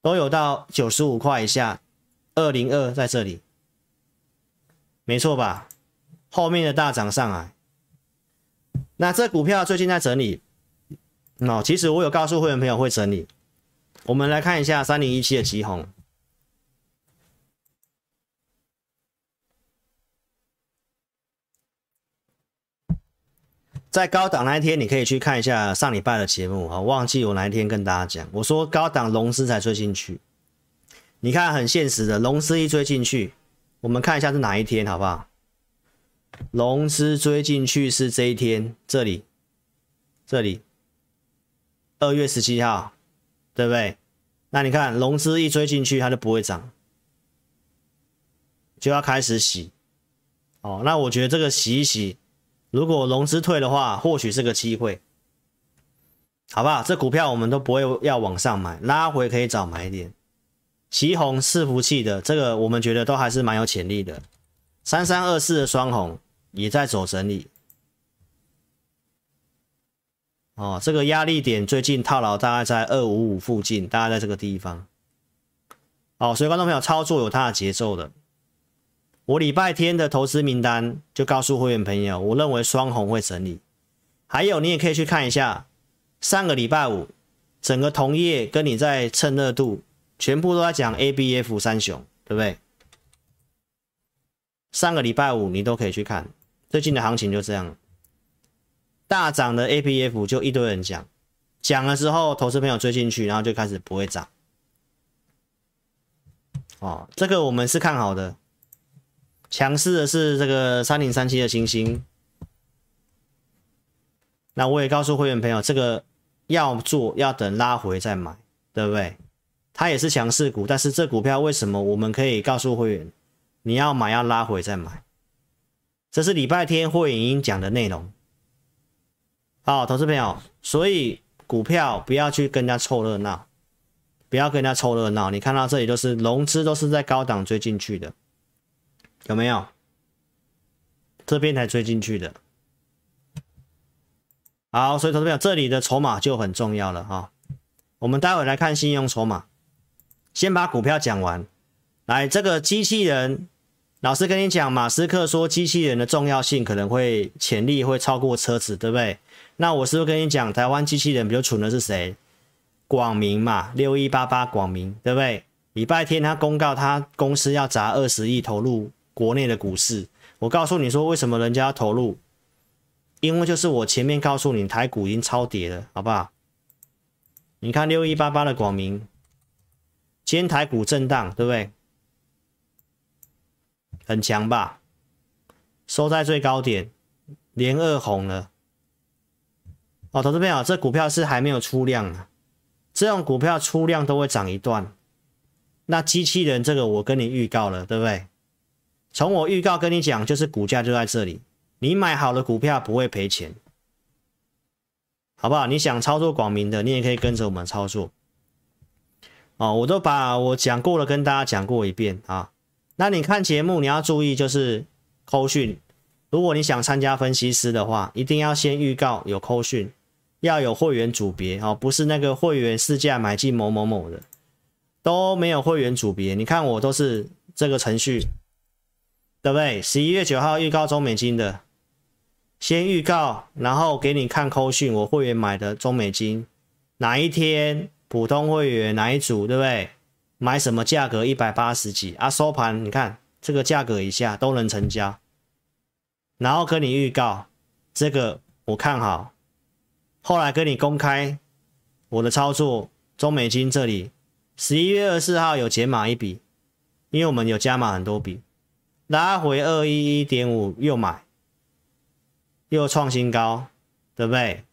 都有到九十五块以下，二零二在这里，没错吧？后面的大涨上来。那这股票最近在整理，哦，其实我有告诉会员朋友会整理。我们来看一下三零一七的奇鋐，在高档那一天，你可以去看一下上礼拜的节目啊，忘记我哪一天跟大家讲，我说高档龙狮才追进去。你看很现实的，龙狮一追进去，我们看一下是哪一天，好不好？融资追进去是这一天，这里这里二月十七号，对不对？那你看融资一追进去，它就不会涨，就要开始洗。哦，那我觉得这个洗一洗，如果融资退的话，或许是个机会，好不好？这股票我们都不会要往上买，拉回可以找买点。奇红伺服器的这个，我们觉得都还是蛮有潜力的。三三二四的双红也在走整理。哦，这个压力点最近套牢大概在二五五附近，大概在这个地方。哦，所以观众朋友操作有它的节奏的。我礼拜天的投资名单就告诉会员朋友，我认为双红会整理。还有，你也可以去看一下上个礼拜五整个同业跟你在蹭热度，全部都在讲 ABF 三雄，对不对？上个礼拜五你都可以去看，最近的行情就这样，大涨的 A P F 就一堆人讲，讲了之后投资朋友追进去，然后就开始不会涨。哦，这个我们是看好的。强势的是这个三零三七的星星，那我也告诉会员朋友，这个要做要等拉回再买，对不对？它也是强势股，但是这股票为什么我们可以告诉会员，你要买要拉回再买？这是礼拜天会员已经讲的内容。好，投资朋友，所以股票不要去跟人家凑热闹，不要跟人家凑热闹。你看到这里都是融资都是在高档追进去的。有没有？这边才追进去的。好，所以投资朋友，这里的筹码就很重要了哈。我们待会来看信用筹码，先把股票讲完。来，这个机器人，老师跟你讲，马斯克说机器人的重要性可能会潜力会超过车子，对不对？那我是不是跟你讲，台湾机器人比较蠢的是谁？广明嘛，六一八八广明，对不对？礼拜天他公告，他公司要砸二十亿投入。国内的股市，我告诉你说，为什么人家要投入？因为就是我前面告诉你，台股已经超跌了，好不好？你看六一八八的广明，今天台股震荡，对不对？很强吧？收在最高点，连二红了。哦，投资朋友，这股票是还没有出量啊，这种股票出量都会涨一段。那机器人这个，我跟你预告了，对不对？从我预告跟你讲，就是股价就在这里，你买好了股票不会赔钱，好不好？你想操作广明的，你也可以跟着我们操作。哦，我都把我讲过了，跟大家讲过一遍啊。那你看节目，你要注意就是扣讯，如果你想参加分析师的话，一定要先预告有扣讯，要有会员组别哦，不是那个会员市价买进某某某的都没有会员组别。你看我都是这个程序。对不对？十一月九号预告中美金的，先预告，然后给你看扣讯。我会员买的中美金哪一天？普通会员哪一组？对不对？买什么价格？一百八十几啊？收盘你看这个价格以下都能成交，然后跟你预告这个我看好，后来跟你公开我的操作中美金这里，十一月二十四号有减码一笔，因为我们有加码很多笔。拉回二一一点五又买，又创新高，对不对？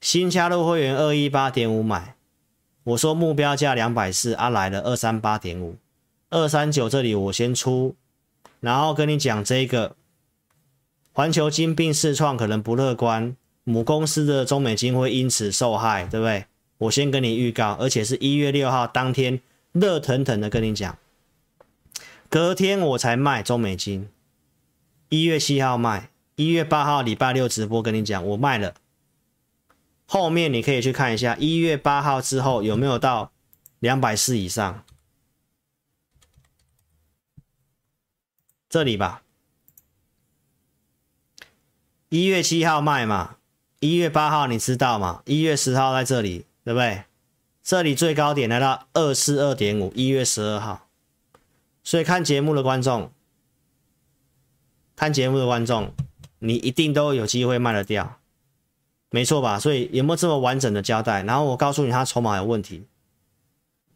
新加入会员二一八点五买，我说目标价两百四啊，来了二三八点五，二三九这里我先出，然后跟你讲这个环球金并视创可能不乐观，母公司的中美金会因此受害，对不对？我先跟你预告，而且是一月六号当天热腾腾的跟你讲。隔天我才卖中美金，一月七号卖，一月八号礼拜六直播跟你讲我卖了。后面你可以去看一下，一月八号之后有没有到两百四以上？这里吧，一月七号卖嘛，一月八号你知道吗？一月十号在这里，对不对？这里最高点来到二四二点五，一月十二号。所以看节目的观众，看节目的观众，你一定都有机会卖得掉，没错吧？所以有没有这么完整的交代？然后我告诉你，它筹码有问题，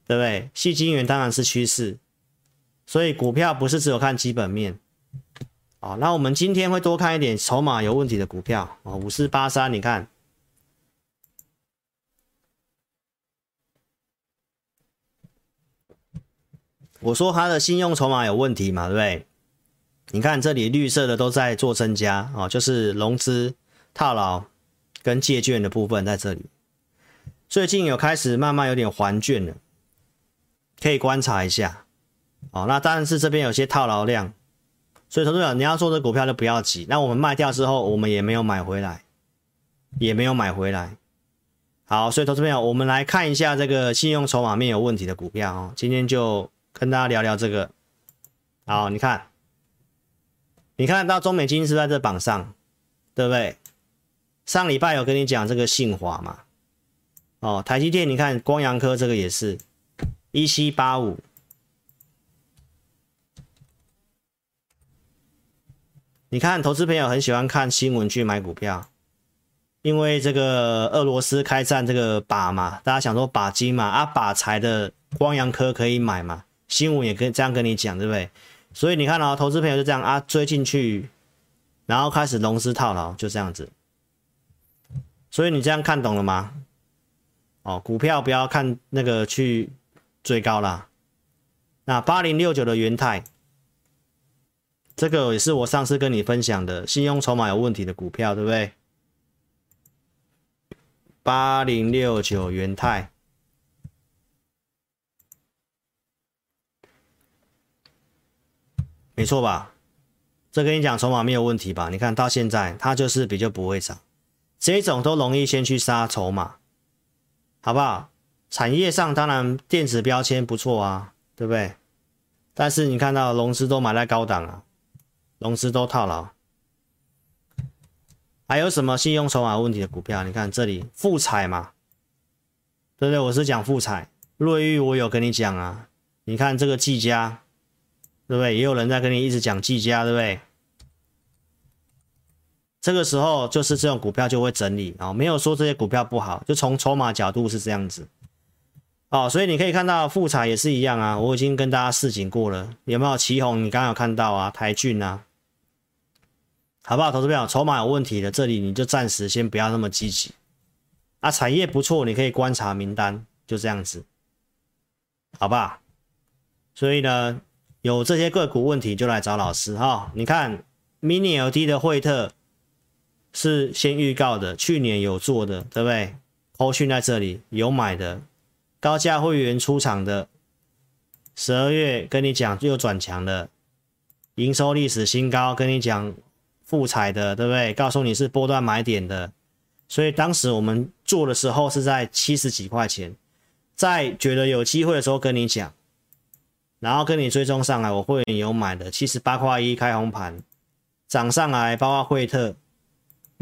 对不对？细晶元当然是趋势，所以股票不是只有看基本面。好，那我们今天会多看一点筹码有问题的股票啊，五四八三，你看。我说他的信用筹码有问题嘛，对不对？你看这里绿色的都在做增加哦，就是融资套牢，跟借券的部分在这里，最近有开始慢慢有点还券了，可以观察一下哦。那当然是这边有些套牢量，所以投资者你要做这股票就不要急。那我们卖掉之后，我们也没有买回来，也没有买回来。好，所以投资朋友，我们来看一下这个信用筹码面有问题的股票哦。今天就跟大家聊聊这个。好，你看。你看到中美金是在这榜上，对不对？上礼拜有跟你讲这个信华嘛？哦，台积电，你看光阳科这个也是一七八五。你看，投资朋友很喜欢看新闻去买股票，因为这个俄罗斯开战这个把嘛，大家想说把金嘛，啊把财的光阳科可以买嘛？新闻也跟这样跟你讲，对不对？所以你看哦，投资朋友就这样啊，追进去，然后开始融资套牢，就这样子。所以你这样看懂了吗？哦，股票不要看那个去追高啦。那八零六九的元泰，这个也是我上次跟你分享的信用筹码有问题的股票，对不对？八零六九元泰。没错吧？这跟你讲筹码没有问题吧？你看到现在它就是比较不会涨，这种都容易先去杀筹码，好不好？产业上当然电子标签不错啊，对不对？但是你看到融资都买在高档啊，融资都套牢。还有什么信用筹码问题的股票？你看这里富采嘛，对不对？我是讲富采，瑞玉我有跟你讲啊，你看这个技嘉。对不对？也有人在跟你一直讲技嘉，对不对？这个时候就是这种股票就会整理啊、没有说这些股票不好，就从筹码角度是这样子。哦，所以你可以看到富彩也是一样啊，我已经跟大家示警过了，有没有？奇鋐你刚刚有看到啊，台骏啊，好不好？投资朋友，筹码有问题的，这里你就暂时先不要那么积极啊。产业不错，你可以观察名单，就这样子，好不好？所以呢。有这些个股问题就来找老师哈、你看，Mini LD 的惠特是先预告的，去年有做的，对不对？后续在这里有买的，高价会员出场的，十二月跟你讲又转强了，营收历史新高，跟你讲复彩的，对不对？告诉你是波段买点的，所以当时我们做的时候是在七十几块钱，在觉得有机会的时候跟你讲。然后跟你追踪上来，我会员有买的七十八块一开红盘涨上来，包括惠特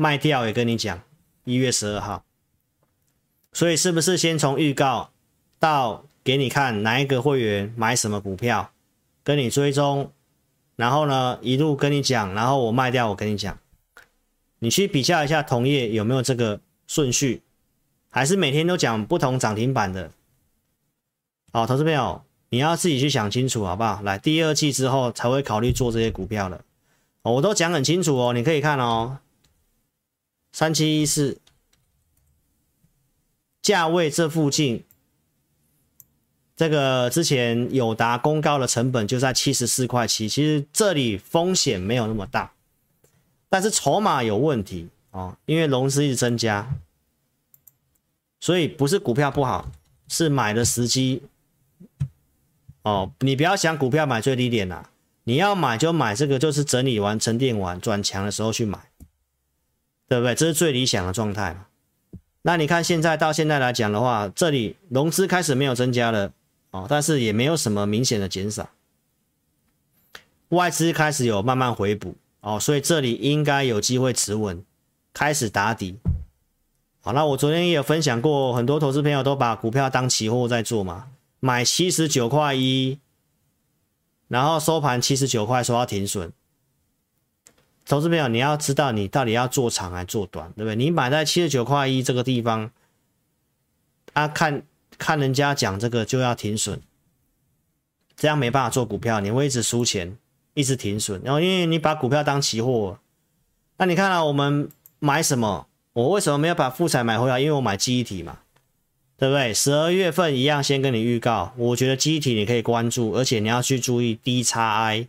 卖掉也跟你讲，一月十二号。所以是不是先从预告到给你看哪一个会员买什么股票，跟你追踪，然后呢一路跟你讲，然后我卖掉我跟你讲，你去比较一下同业有没有这个顺序，还是每天都讲不同涨停板的？好，投资朋友。你要自己去想清楚，好不好？来，第二季之后才会考虑做这些股票的。我都讲很清楚哦，你可以看哦，三七一四价位这附近，这个之前友达公告的成本就在七十四块七，其实这里风险没有那么大，但是筹码有问题哦，因为融资一直增加，所以不是股票不好，是买的时机。哦，你不要想股票买最低点啦，你要买就买这个，就是整理完、沉淀完、转强的时候去买，对不对？这是最理想的状态嘛。那你看现在到现在来讲的话，这里融资开始没有增加了哦，但是也没有什么明显的减少，外资开始有慢慢回补哦，所以这里应该有机会持稳，开始打底。好，那我昨天也有分享过，很多投资朋友都把股票当期货在做嘛。买七十九块一，然后收盘七十九块，说要停损。投资朋友，你要知道你到底要做长还是做短，对不对？你买在七十九块一这个地方，啊，看看人家讲这个就要停损，这样没办法做股票，你会一直输钱，一直停损。然后因为你把股票当期货，那你看啊，我们买什么？我为什么没有把富采买回来？因为我买记忆体嘛。对不对？十二月份一样，先跟你预告，我觉得记忆体你可以关注，而且你要去注意 DXI。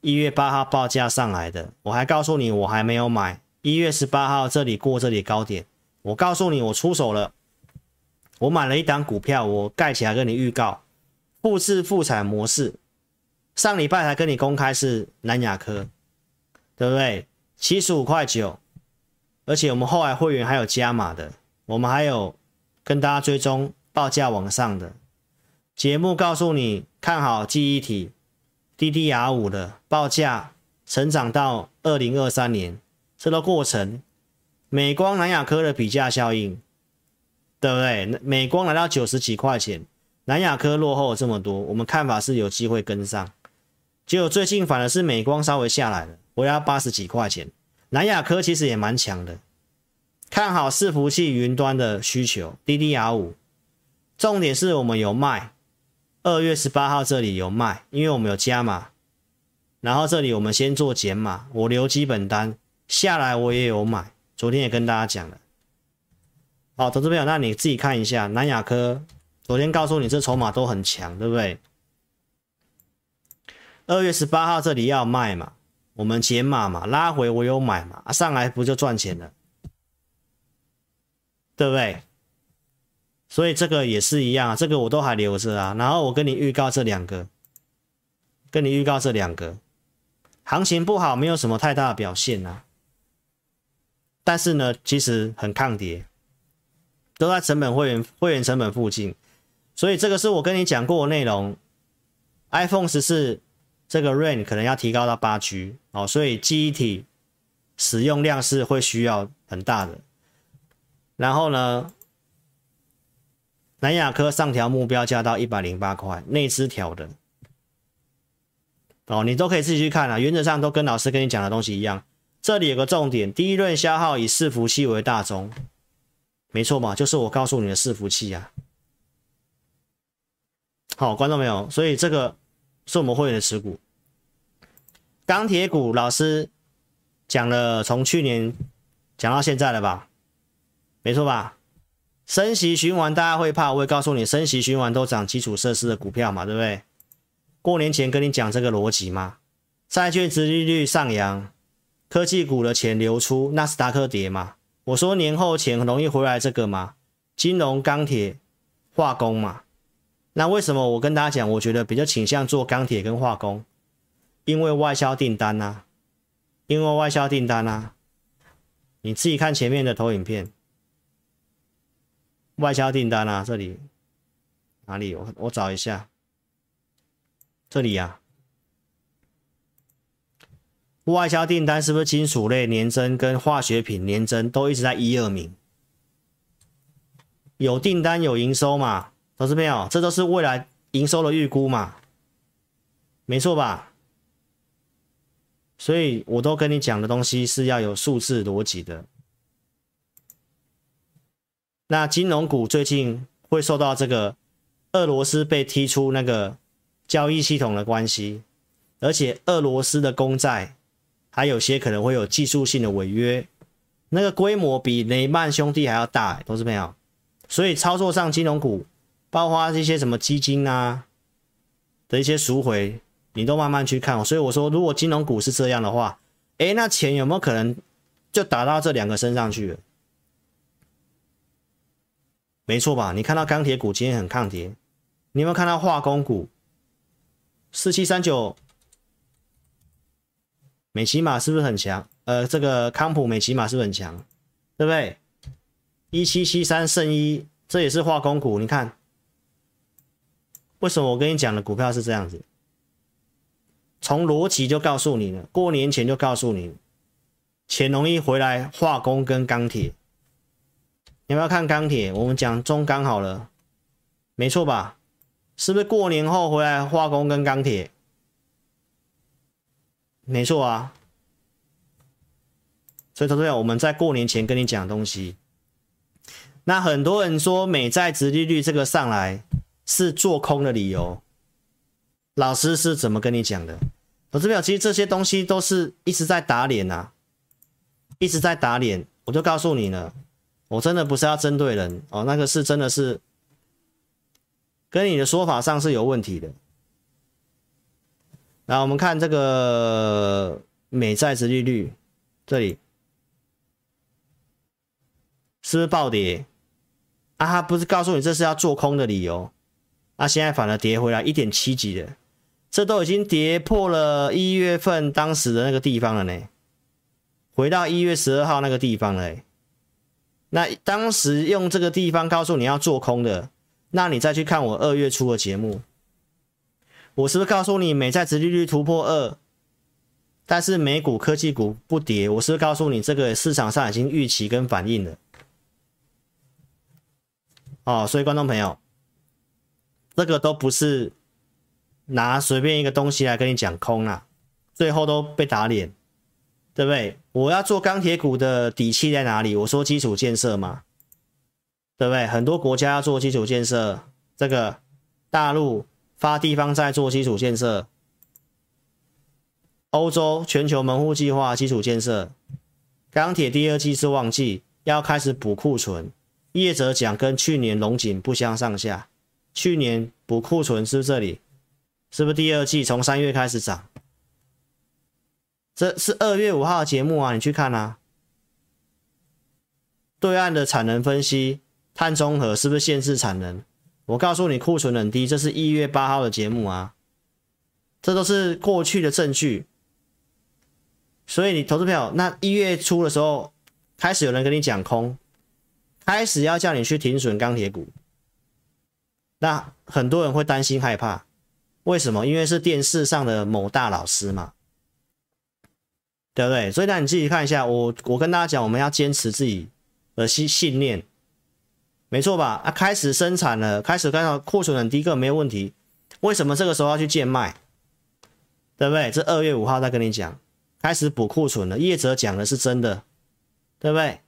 一月八号报价上来的，我还告诉你我还没有买。一月十八号这里过这里高点，我告诉你我出手了，我买了一档股票，我盖起来跟你预告，复制复产模式。上礼拜才跟你公开是南亚科，对不对？七十五块九，而且我们后来会员还有加码的，我们还有。跟大家追踪报价往上的节目，告诉你看好记忆体 DDR5 的报价成长到二零二三年这个过程，美光南亚科的比价效应，对不对？美光来到九十几块钱，南亚科落后这么多，我们看法是有机会跟上。结果最近反而是美光稍微下来了，回到八十几块钱，南亚科其实也蛮强的。看好伺服器云端的需求，DDR5，重点是我们有卖，二月十八号这里有卖，因为我们有加码，然后这里我们先做减码，我留基本单下来，我也有买，昨天也跟大家讲了。好，投资朋友，那你自己看一下南亚科，昨天告诉你这筹码都很强，对不对？二月十八号这里要卖嘛，我们减码嘛，拉回我有买嘛，上来不就赚钱了？对不对？所以这个也是一样啊，这个我都还留着啊。然后我跟你预告这两个，跟你预告这两个，行情不好，没有什么太大的表现啊。但是呢，其实很抗跌，都在成本会员会员成本附近。所以这个是我跟你讲过的内容。iPhone 十四这个 RAM 可能要提高到八 G 哦，所以记忆体使用量是会需要很大的。然后呢，南亚科上调目标价到一百零八块，内资调的哦，你都可以自己去看啊。原则上都跟老师跟你讲的东西一样。这里有个重点，第一轮消耗以伺服器为大宗，没错嘛，就是我告诉你的伺服器啊。好，观众朋友，所以这个是我们会员的持股。钢铁股老师讲了，从去年讲到现在了吧？没错吧？升息循环大家会怕，我会告诉你，升息循环都涨基础设施的股票嘛，对不对？过年前跟你讲这个逻辑嘛，债券殖利率上扬，科技股的钱流出，纳斯达克跌嘛。我说年后钱很容易回来，这个嘛，金融、钢铁、化工嘛。那为什么我跟大家讲，我觉得比较倾向做钢铁跟化工？因为外销订单呐，因为外销订单呐，你自己看前面的投影片。外销订单啊，这里哪里？我我找一下，这里呀、外销订单是不是金属类年增跟化学品年增都一直在一二名？有订单有营收嘛？投资朋友，这都是未来营收的预估嘛？没错吧？所以我都跟你讲的东西是要有数字逻辑的。那金融股最近会受到这个俄罗斯被踢出那个交易系统的关系，而且俄罗斯的公债还有些可能会有技术性的违约，那个规模比雷曼兄弟还要大，投资朋友。所以操作上金融股，包括一些什么基金啊的一些赎回，你都慢慢去看。所以我说，如果金融股是这样的话，诶，那钱有没有可能就打到这两个身上去了？没错吧？你看到钢铁股今天很抗跌，你有没有看到化工股？四七三九，美琪玛是不是很强？呃，这个康普美琪玛是不是很强？对不对？一七七三圣一，这也是化工股。你看，为什么我跟你讲的股票是这样子？从逻辑就告诉你了，过年前就告诉你，钱容易回来，化工跟钢铁。你要不要看钢铁？我们讲中钢好了，没错吧？是不是过年后回来化工跟钢铁？没错啊。所以，投资者，我们在过年前跟你讲东西。那很多人说美债殖利率这个上来是做空的理由，老师是怎么跟你讲的？投资者，其实这些东西都是一直在打脸呐、啊，一直在打脸。我就告诉你了。我真的不是要针对人哦，那个是真的是跟你的说法上是有问题的。那我们看这个美债殖利率，这里是不是暴跌？啊，他不是告诉你这是要做空的理由？啊，现在反而跌回来一点七几的，这都已经跌破了一月份当时的那个地方了呢，回到一月十二号那个地方了。那当时用这个地方告诉你要做空的，那你再去看我二月初的节目。我是不是告诉你美债殖利率突破二，但是美股科技股不跌？我是不是告诉你这个市场上已经预期跟反应了？哦，所以观众朋友，这个都不是拿随便一个东西来跟你讲空啊，最后都被打脸，对不对？我要做钢铁股的底气在哪里？我说基础建设嘛，对不对？很多国家要做基础建设，这个大陆。发地方债做基础建设，欧洲全球门户计划基础建设，钢铁第二季是旺季，要开始补库存。业者讲跟去年龙景不相上下，去年补库存是不是这里？是不是第二季从三月开始涨？这是二月五号节目啊，你去看啊。对岸的产能分析，碳中和是不是限制产能？我告诉你，库存很低，这是一月八号的节目啊，这都是过去的证据。所以你投资票，那一月初的时候，开始有人跟你讲空，开始要叫你去停损钢铁股，那很多人会担心害怕，为什么？因为是电视上的某大老师嘛，对不对？所以那你自己看一下，我我跟大家讲，我们要坚持自己的信信念。没错吧？啊，开始生产了，开始看到库存很低，个没有问题。为什么这个时候要去贱卖？对不对？这二月五号再跟你讲，开始补库存了。业者讲的是真的，对不对？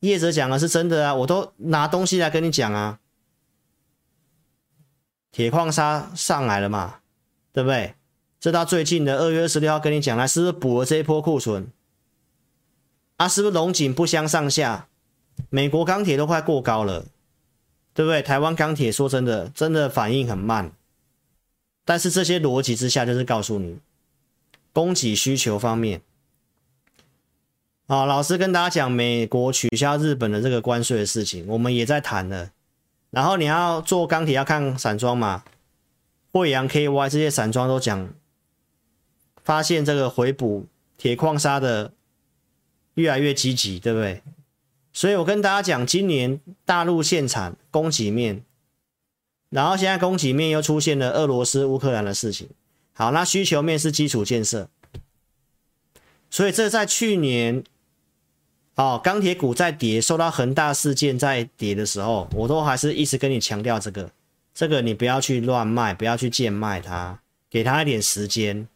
业者讲的是真的啊，我都拿东西来跟你讲啊。铁矿砂上来了嘛，对不对？这到最近的二月二十六号跟你讲，来是不是补了这一波库存？啊，是不是龙井不相上下？美国钢铁都快过高了，对不对？台湾钢铁说真的，真的反应很慢。但是这些逻辑之下，就是告诉你，供给需求方面，啊，老师跟大家讲，美国取消日本的这个关税的事情，我们也在谈了。然后你要做钢铁，要看散装嘛，慧洋 KY 这些散装都讲，发现这个回补铁矿砂的越来越积极，对不对？所以我跟大家讲，今年大陆限产供给面，然后现在供给面又出现了俄罗斯、乌克兰的事情。好，那需求面是基础建设。所以这在去年，哦，钢铁股在跌，受到恒大事件在跌的时候，我都还是一直跟你强调这个，这个你不要去乱卖，不要去贱卖它，给它一点时间，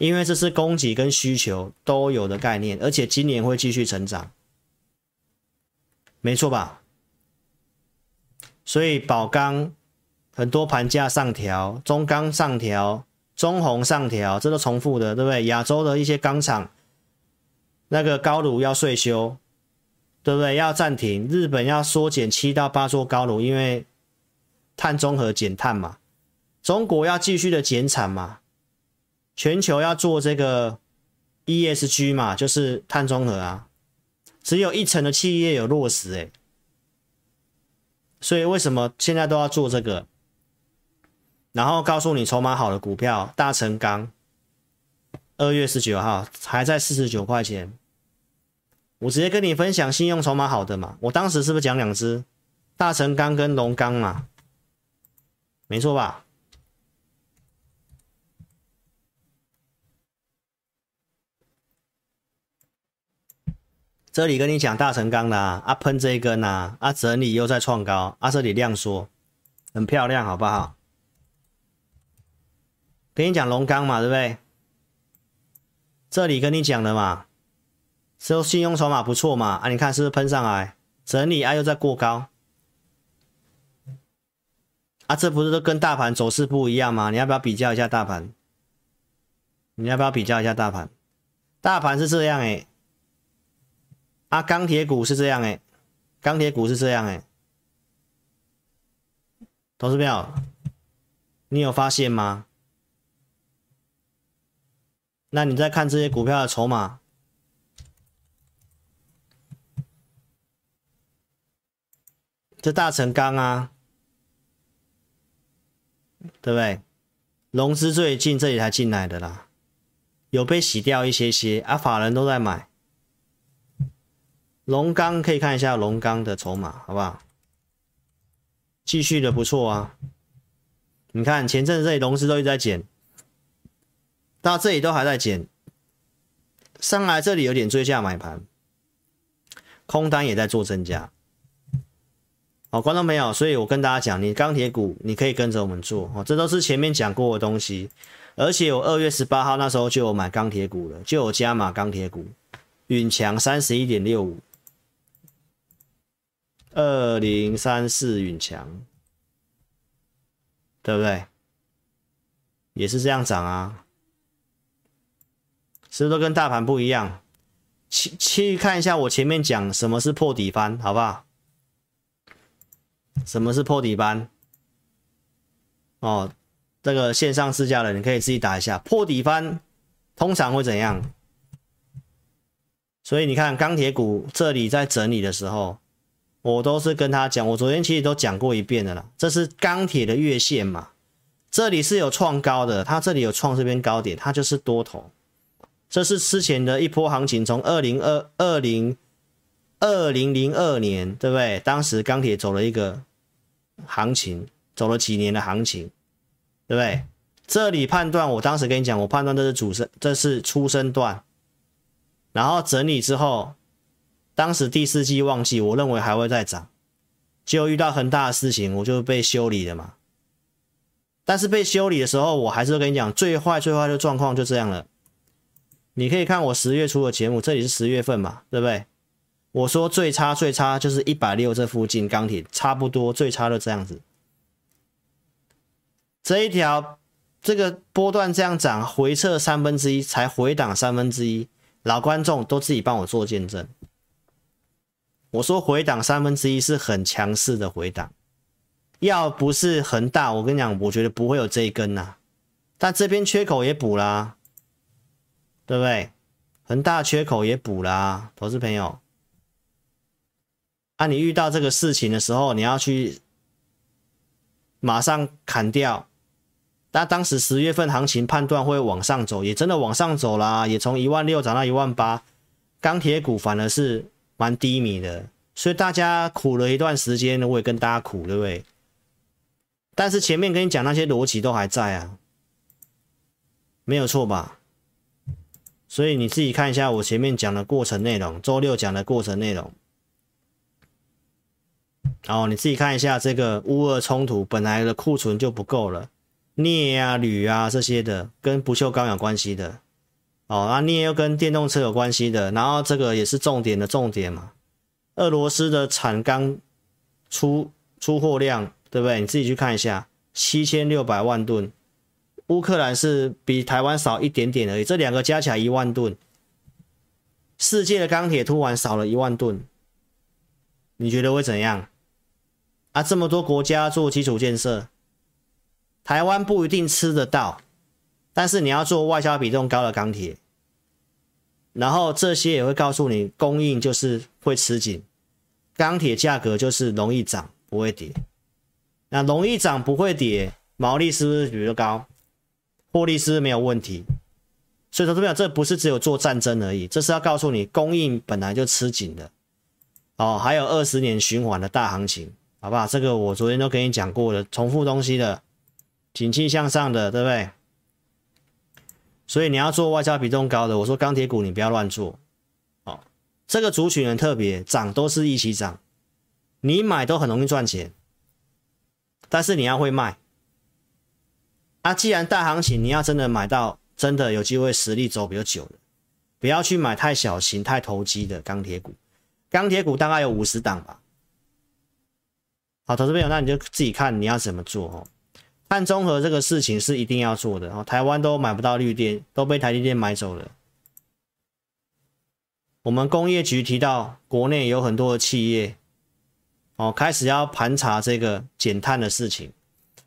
因为这是供给跟需求都有的概念，而且今年会继续成长。没错吧？所以宝钢很多盘价上调，中钢上调，中鸿上调，这都重复的，对不对？亚洲的一些钢厂，那个高炉要岁修，对不对？要暂停，日本要缩减七到八座高炉，因为碳中和减碳嘛。中国要继续的减产嘛。全球要做这个 ESG 嘛，就是碳中和啊。只有一成的企业有落实哎，所以为什么现在都要做这个？然后告诉你筹码好的股票，大成钢，二月十九号还在四十九块钱，我直接跟你分享信用筹码好的嘛。我当时是不是讲两只大成钢跟龙钢嘛？没错吧？这里跟你讲大成钢的啊，啊喷这一根啊，啊整理又在创高，啊这里量缩，很漂亮，好不好？跟你讲龙钢嘛，对不对？这里跟你讲的嘛，说信用筹码不错嘛，啊你看是不是喷上来，整理啊又在过高，啊这不是都跟大盘走势不一样吗？你要不要比较一下大盘？你要不要比较一下大盘？大盘是这样诶、欸。啊，钢铁股是这样哎，钢铁股是这样哎、欸，投资票，你有发现吗？那你再看这些股票的筹码，这大成钢啊，对不对？融资最近这里才进来的啦，有被洗掉一些些啊，法人都在买。龙钢可以看一下龙钢的筹码，好不好？继续的不错啊，你看前阵子这里融资都一直在减，到这里都还在减，上来这里有点追价买盘，空单也在做增加。好，观众朋友，所以我跟大家讲，你钢铁股你可以跟着我们做哦，这都是前面讲过的东西，而且我二月十八号那时候就有买钢铁股了，就有加码钢铁股，允强三十一点六五，二零三四允强，对不对？也是这样涨啊，是不是都跟大盘不一样？去去看一下我前面讲什么是破底翻，好不好？什么是破底翻？哦，这个线上试驾的你可以自己打一下。破底翻通常会怎样？所以你看钢铁股这里在整理的时候，我都是跟他讲，我昨天其实都讲过一遍的啦。这是钢铁的月线嘛，这里是有创高的，它这里有创这边高点，它就是多头。这是之前的一波行情，从二零二二零二零零二年，对不对？当时钢铁走了一个。行情走了几年的行情，对不对？这里判断，我当时跟你讲，我判断这是主升，这是初升段，然后整理之后，当时第四季旺季，我认为还会再涨，就遇到很大的事情，我就被修理了嘛。但是被修理的时候，我还是跟你讲，最坏最坏的状况就这样了。你可以看我十月初的节目，这里是十月份嘛，对不对？我说最差最差就是一百六这附近钢铁差不多最差的这样子，这一条这个波段这样涨，回撤三分之一才回档三分之一，老观众都自己帮我做见证。我说回档三分之一是很强势的回档，要不是恒大，我跟你讲，我觉得不会有这一根呐、啊。但这边缺口也补啦，对不对？恒大缺口也补啦，投资朋友。那、啊、你遇到这个事情的时候，你要去马上砍掉。但当时十月份行情判断会往上走，也真的往上走啦，也从一万六涨到一万八。钢铁股反而是蛮低迷的，所以大家苦了一段时间，我也跟大家苦，对不对？但是前面跟你讲那些逻辑都还在啊，没有错吧？所以你自己看一下我前面讲的过程内容，周六讲的过程内容。然后你自己看一下这个乌俄冲突，本来的库存就不够了，镍啊、铝啊这些的，跟不锈钢有关系的，哦，那镍又跟电动车有关系的，然后这个也是重点的重点嘛。俄罗斯的产钢出出货量，对不对？你自己去看一下，七千六百万吨，乌克兰是比台湾少一点点而已，这两个加起来一万吨，世界的钢铁突然少了一万吨。你觉得会怎样？啊，这么多国家做基础建设，台湾不一定吃得到，但是你要做外销比重高的钢铁，然后这些也会告诉你，供应就是会吃紧，钢铁价格就是容易涨不会跌。那容易涨不会跌，毛利是不是比较高？获利是不是没有问题？所以说，这边这不是只有做战争而已，这是要告诉你，供应本来就吃紧的。哦，还有二十年循环的大行情，好不好？这个我昨天都跟你讲过了，重复东西的，景气向上的，对不对？所以你要做外销比重高的，我说钢铁股你不要乱做。哦，这个族群很特别，涨都是一起涨，你买都很容易赚钱，但是你要会卖。啊，既然大行情，你要真的买到真的有机会实力走比较久的，不要去买太小型、太投机的钢铁股。钢铁股大概有五十档吧。好，投资朋友，那你就自己看你要怎么做哦。碳中和这个事情是一定要做的哦。台湾都买不到绿电，都被台积电买走了。我们工业局提到，国内有很多的企业哦，开始要盘查这个减碳的事情，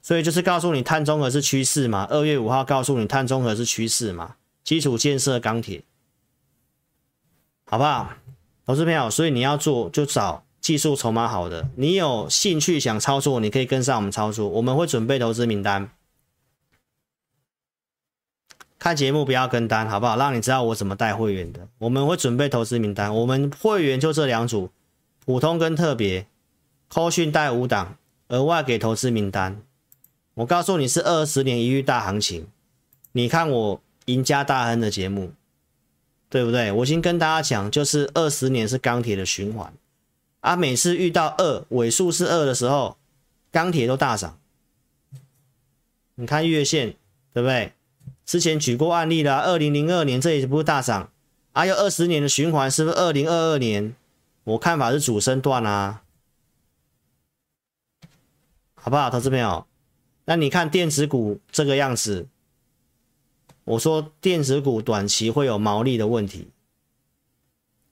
所以就是告诉你碳中和是趋势嘛。二月五号告诉你碳中和是趋势嘛，基础建设钢铁，好不好？投资朋友，所以你要做就找技术筹码好的，你有兴趣想操作，你可以跟上我们操作，我们会准备投资名单。看节目不要跟单，好不好？让你知道我怎么带会员的。我们会准备投资名单，我们会员就这两组，普通跟特别，扣讯带五档，额外给投资名单。我告诉你是二十年一遇大行情，你看我赢家大亨的节目，对不对？我已经跟大家讲，就是二十年是钢铁的循环啊，每次遇到二尾数是二的时候，钢铁都大涨。你看月线，对不对？之前举过案例了，二零零二年这里不是大涨，还有二十年的循环，是不是二零二二年？我看法是主升段啊，好不好，投资朋友？那你看电子股这个样子，我说电子股短期会有毛利的问题，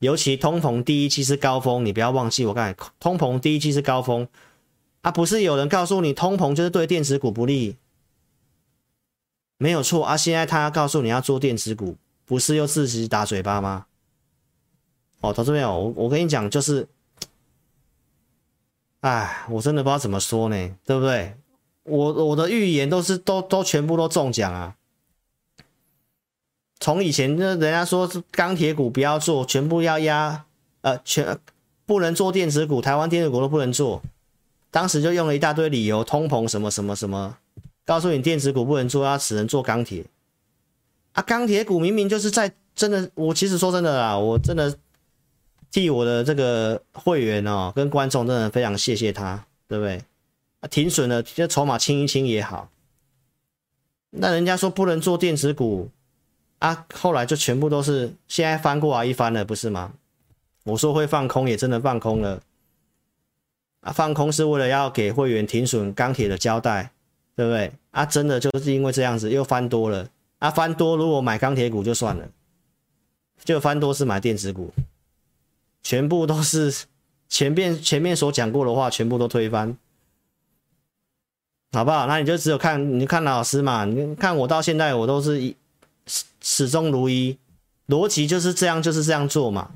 尤其通膨第一期是高峰，你不要忘记，我刚才通膨第一期是高峰，啊，不是有人告诉你通膨就是对电子股不利？没有错啊！现在他要告诉你要做电子股，不是又自己打嘴巴吗？哦，投资朋友，我我跟你讲，就是，哎，我真的不知道怎么说呢，对不对？我我的预言都是都都全部都中奖啊！从以前那人家说钢铁股不要做，全部要压，呃，全不能做电子股，台湾电子股都不能做，当时就用了一大堆理由，通膨什么什么什么。告诉你，电子股不能做，要只能做钢铁啊！钢铁股明明就是在真的，我其实说真的啦，我真的替我的这个会员哦，跟观众真的非常谢谢他，对不对？啊，停损了，这筹码清一清也好。那人家说不能做电子股啊，后来就全部都是现在翻过来一翻了，不是吗？我说会放空，也真的放空了啊！放空是为了要给会员停损钢铁的交代。对不对啊？真的就是因为这样子又翻多了啊！翻多如果买钢铁股就算了，就翻多是买电子股，全部都是前面前面所讲过的话，全部都推翻，好不好？那你就只有看你看老师嘛，你看我到现在我都是一始终如一，逻辑就是这样，就是这样做嘛。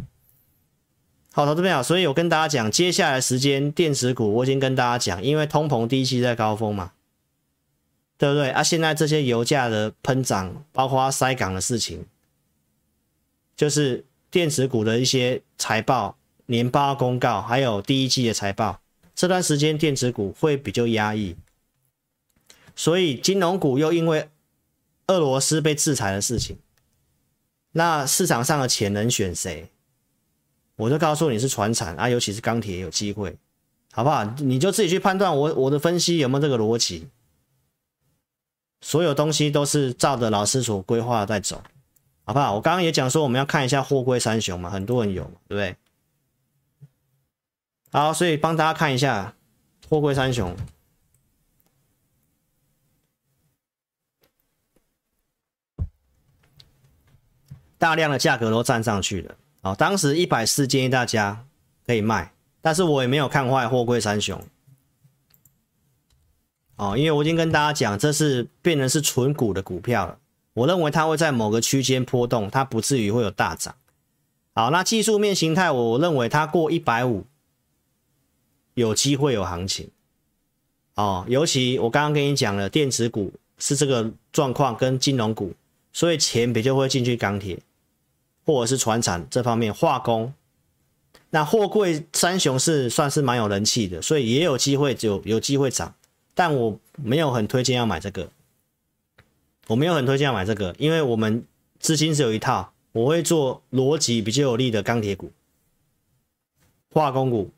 好，投资朋友，所以我跟大家讲，接下来时间电子股我已经跟大家讲，因为通膨第一期在高峰嘛。对不对啊？现在这些油价的喷涨，包括塞港的事情，就是电子股的一些财报、年报公告，还有第一季的财报，这段时间电子股会比较压抑，所以金融股又因为俄罗斯被制裁的事情，那市场上的钱能选谁？我就告诉你是传产啊，尤其是钢铁有机会，好不好？你就自己去判断我我的分析有没有这个逻辑。所有东西都是照着老师所规划在走，好不好？我刚刚也讲说，我们要看一下货柜三雄嘛，很多人有，对不对？好，所以帮大家看一下货柜三雄，大量的价格都站上去了。哦，当时一百四建议大家可以卖，但是我也没有看坏货柜三雄。哦，因为我已经跟大家讲，这是变成是纯股的股票了。我认为它会在某个区间波动，它不至于会有大涨。好，那技术面形态，我认为它过一百五，有机会有行情。哦，尤其我刚刚跟你讲了，电子股是这个状况跟金融股，所以钱比较会进去钢铁或者是船产这方面化工。那货柜三雄是算是蛮有人气的，所以也有机会有有机会涨。但我没有很推荐要买这个，我没有很推荐要买这个，因为我们资金只有一套，我会做逻辑比较有利的钢铁股、化工股。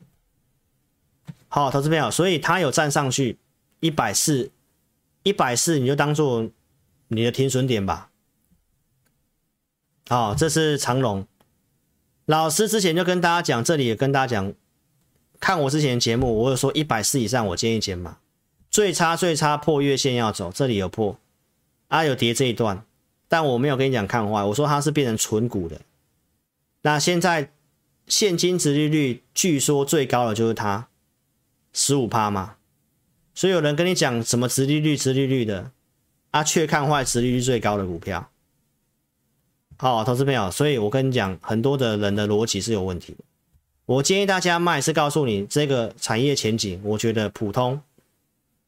好，投资朋友，所以它有站上去一百四，一百四你就当做你的停损点吧。好，这是长龙，老师之前就跟大家讲，这里也跟大家讲，看我之前的节目，我有说一百四以上我建议减码。最差最差破月线要走，这里有破，啊有跌这一段，但我没有跟你讲看坏，我说它是变成纯股的。那现在现金殖利率据说最高的就是它，十五趴嘛。所以有人跟你讲什么殖利率、殖利率的，啊，却看坏殖利率最高的股票。好，投资朋友，所以我跟你讲，很多的人的逻辑是有问题。我建议大家卖是告诉你这个产业前景，我觉得普通，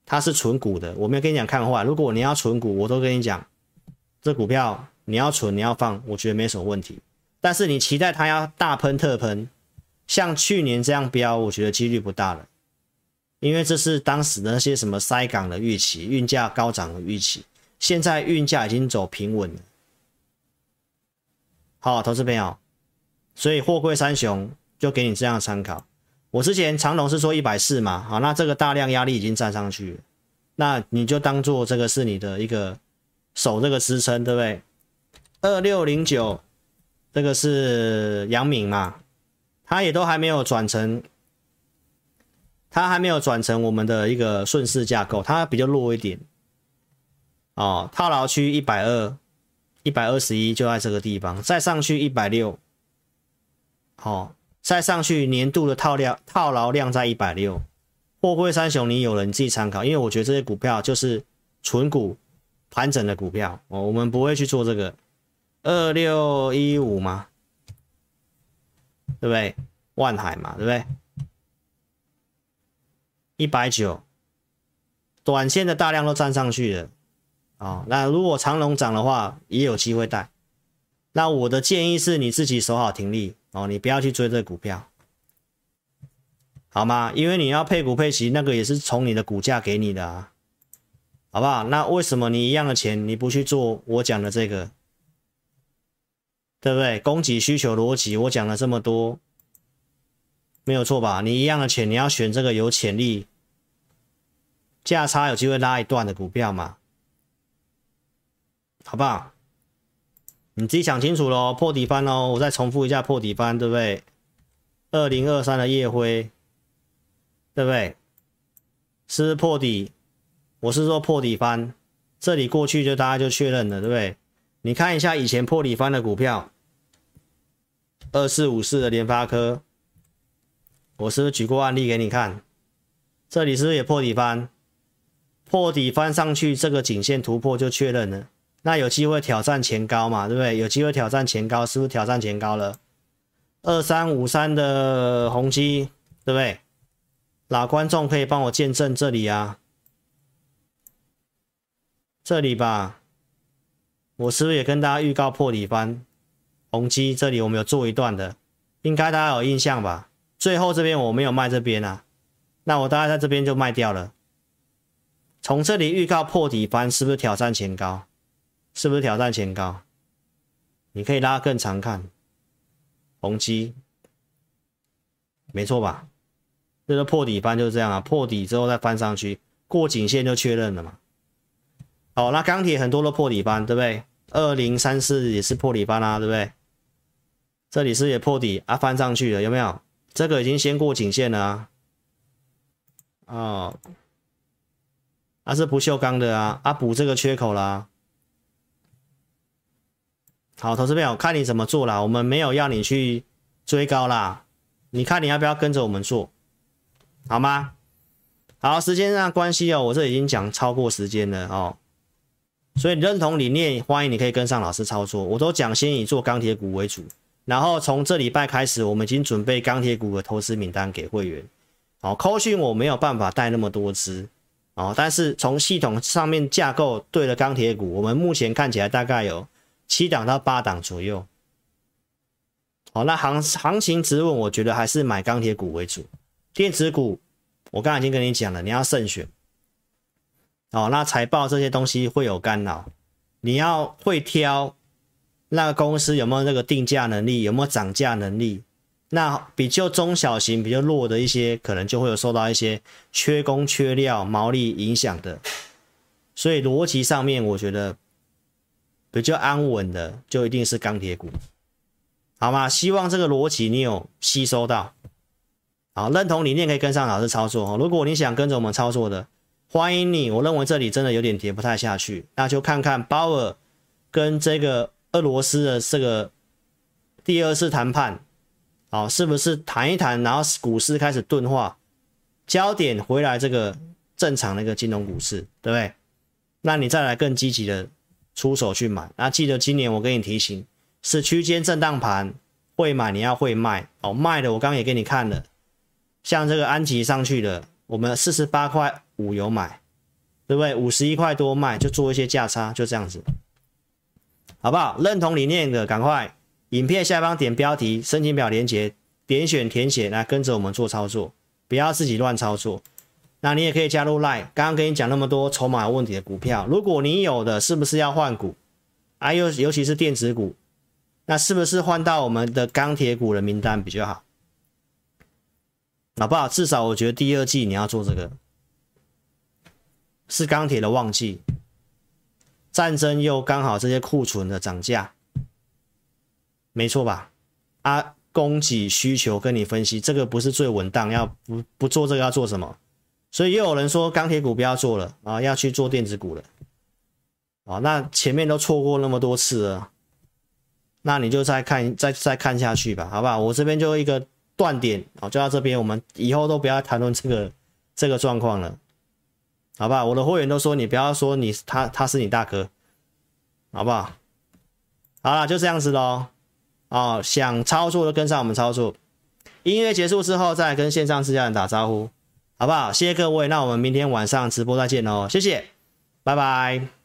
它是存股的。我没有跟你讲看坏，如果你要存股，我都跟你讲，这股票你要存你要放，我觉得没什么问题。但是你期待它要大喷特喷，像去年这样飙，我觉得几率不大了，因为这是当时的那些什么塞港的预期，运价高涨的预期，现在运价已经走平稳了。好，投资朋友，所以货柜三雄就给你这样参考。我之前长龙是说一百四嘛，好，那这个大量压力已经站上去，那你就当做这个是你的一个守这个支撑，对不对？二六零九，这个是阳明嘛，它也都还没有转成，它还没有转成我们的一个顺势架构，它比较弱一点。哦，套牢区一百二。一百二十一就在这个地方，再上去一百六，好，再上去年度的套量套牢量在一百六，货柜三雄你有了你自己参考，因为我觉得这些股票就是纯股盘整的股票哦，我们不会去做这个二六一五嘛，对不对？万海嘛，对不对？一百九，短线的大量都站上去了。哦，那如果长龙涨的话，也有机会带。那我的建议是，你自己守好停利哦，你不要去追这股票，好吗？因为你要配股配息，那个也是从你的股价给你的啊，好不好？那为什么你一样的钱你不去做我讲的这个，对不对？供给需求逻辑我讲了这么多，没有错吧？你一样的钱你要选这个有潜力、价差有机会拉一段的股票嘛？好不好？你自己想清楚喽，破底翻喽！我再重复一下破底翻，对不对？二零二三的夜辉，对不对？是不是破底？我是说破底翻，这里过去就大家就确认了，对不对？你看一下以前破底翻的股票，二四五四的联发科，我是不是举过案例给你看？这里是不是也破底翻？破底翻上去，这个颈线突破就确认了。那有机会挑战前高嘛？对不对？有机会挑战前高，是不是挑战前高了？二三五三的宏碁，对不对？老观众可以帮我见证这里啊，这里吧，我是不是也跟大家预告破底翻？宏碁这里我们有做一段的，应该大家有印象吧？最后这边我没有卖这边啊，那我大概在这边就卖掉了。从这里预告破底翻，是不是挑战前高？是不是挑战前高？你可以拉更长看，宏基，没错吧？这个破底翻就是这样啊，破底之后再翻上去，过颈线就确认了嘛。好，那钢铁很多都破底翻，对不对？二零三四也是破底翻啦，对不对？这里是也破底啊，翻上去了，有没有？这个已经先过颈线了啊。哦，那、是不锈钢的啊，啊补这个缺口啦。好，投资朋友，看你怎么做啦。我们没有要你去追高啦，你看你要不要跟着我们做，好吗？好，时间上关系哦，我这已经讲超过时间了哦，所以认同理念，欢迎你可以跟上老师操作。我都讲先以做钢铁股为主，然后从这礼拜开始，我们已经准备钢铁股的投资名单给会员。好，扣讯我没有办法带那么多支哦，但是从系统上面架构对了钢铁股，我们目前看起来大概有。七档到八档左右，好，那行行情质问，我觉得还是买钢铁股为主，电子股我刚才已经跟你讲了，你要慎选。哦，那财报这些东西会有干扰，你要会挑那个公司有没有那个定价能力，有没有涨价能力，那比较中小型、比较弱的一些，可能就会有受到一些缺工缺料、毛利影响的，所以逻辑上面，我觉得。比较安稳的就一定是钢铁股，好吗？希望这个逻辑你有吸收到，好，认同理念可以跟上老师操作哦。如果你想跟着我们操作的，欢迎你。我认为这里真的有点跌不太下去，那就看看鲍尔跟这个俄罗斯的这个第二次谈判，好，是不是谈一谈，然后股市开始钝化，焦点回来这个正常的一个金融股市，对不对？那你再来更积极的出手去买。那记得今年我跟你提醒，是区间震荡盘，会买你要会卖哦。卖的我刚也给你看了，像这个安吉上去的，我们四十八块五有买，对不对？五十一块多卖，就做一些价差，就这样子，好不好？认同理念的赶快，影片下方点标题，申请表连接，点选填写，来跟着我们做操作，不要自己乱操作。那你也可以加入 Line，刚刚跟你讲那么多筹码问题的股票，如果你有的是不是要换股？啊，尤尤其是电子股，那是不是换到我们的钢铁股的名单比较好？好不好？至少我觉得第二季你要做这个，是钢铁的旺季，战争又刚好这些库存的涨价，没错吧？啊，供给需求跟你分析，这个不是最稳当，要不不做这个要做什么？所以又有人说钢铁股不要做了啊，要去做电子股了啊。那前面都错过那么多次了，那你就再看再再看下去吧，好不好？我这边就一个断点啊，就到这边，我们以后都不要谈论这个这个状况了，好不好？我的会员都说你不要说你他他是你大哥，好不好？好了，就这样子喽。哦，想操作的跟上我们操作，音乐结束之后再跟线上私家人打招呼。好不好？谢谢各位，那我们明天晚上直播再见哦，谢谢，拜拜。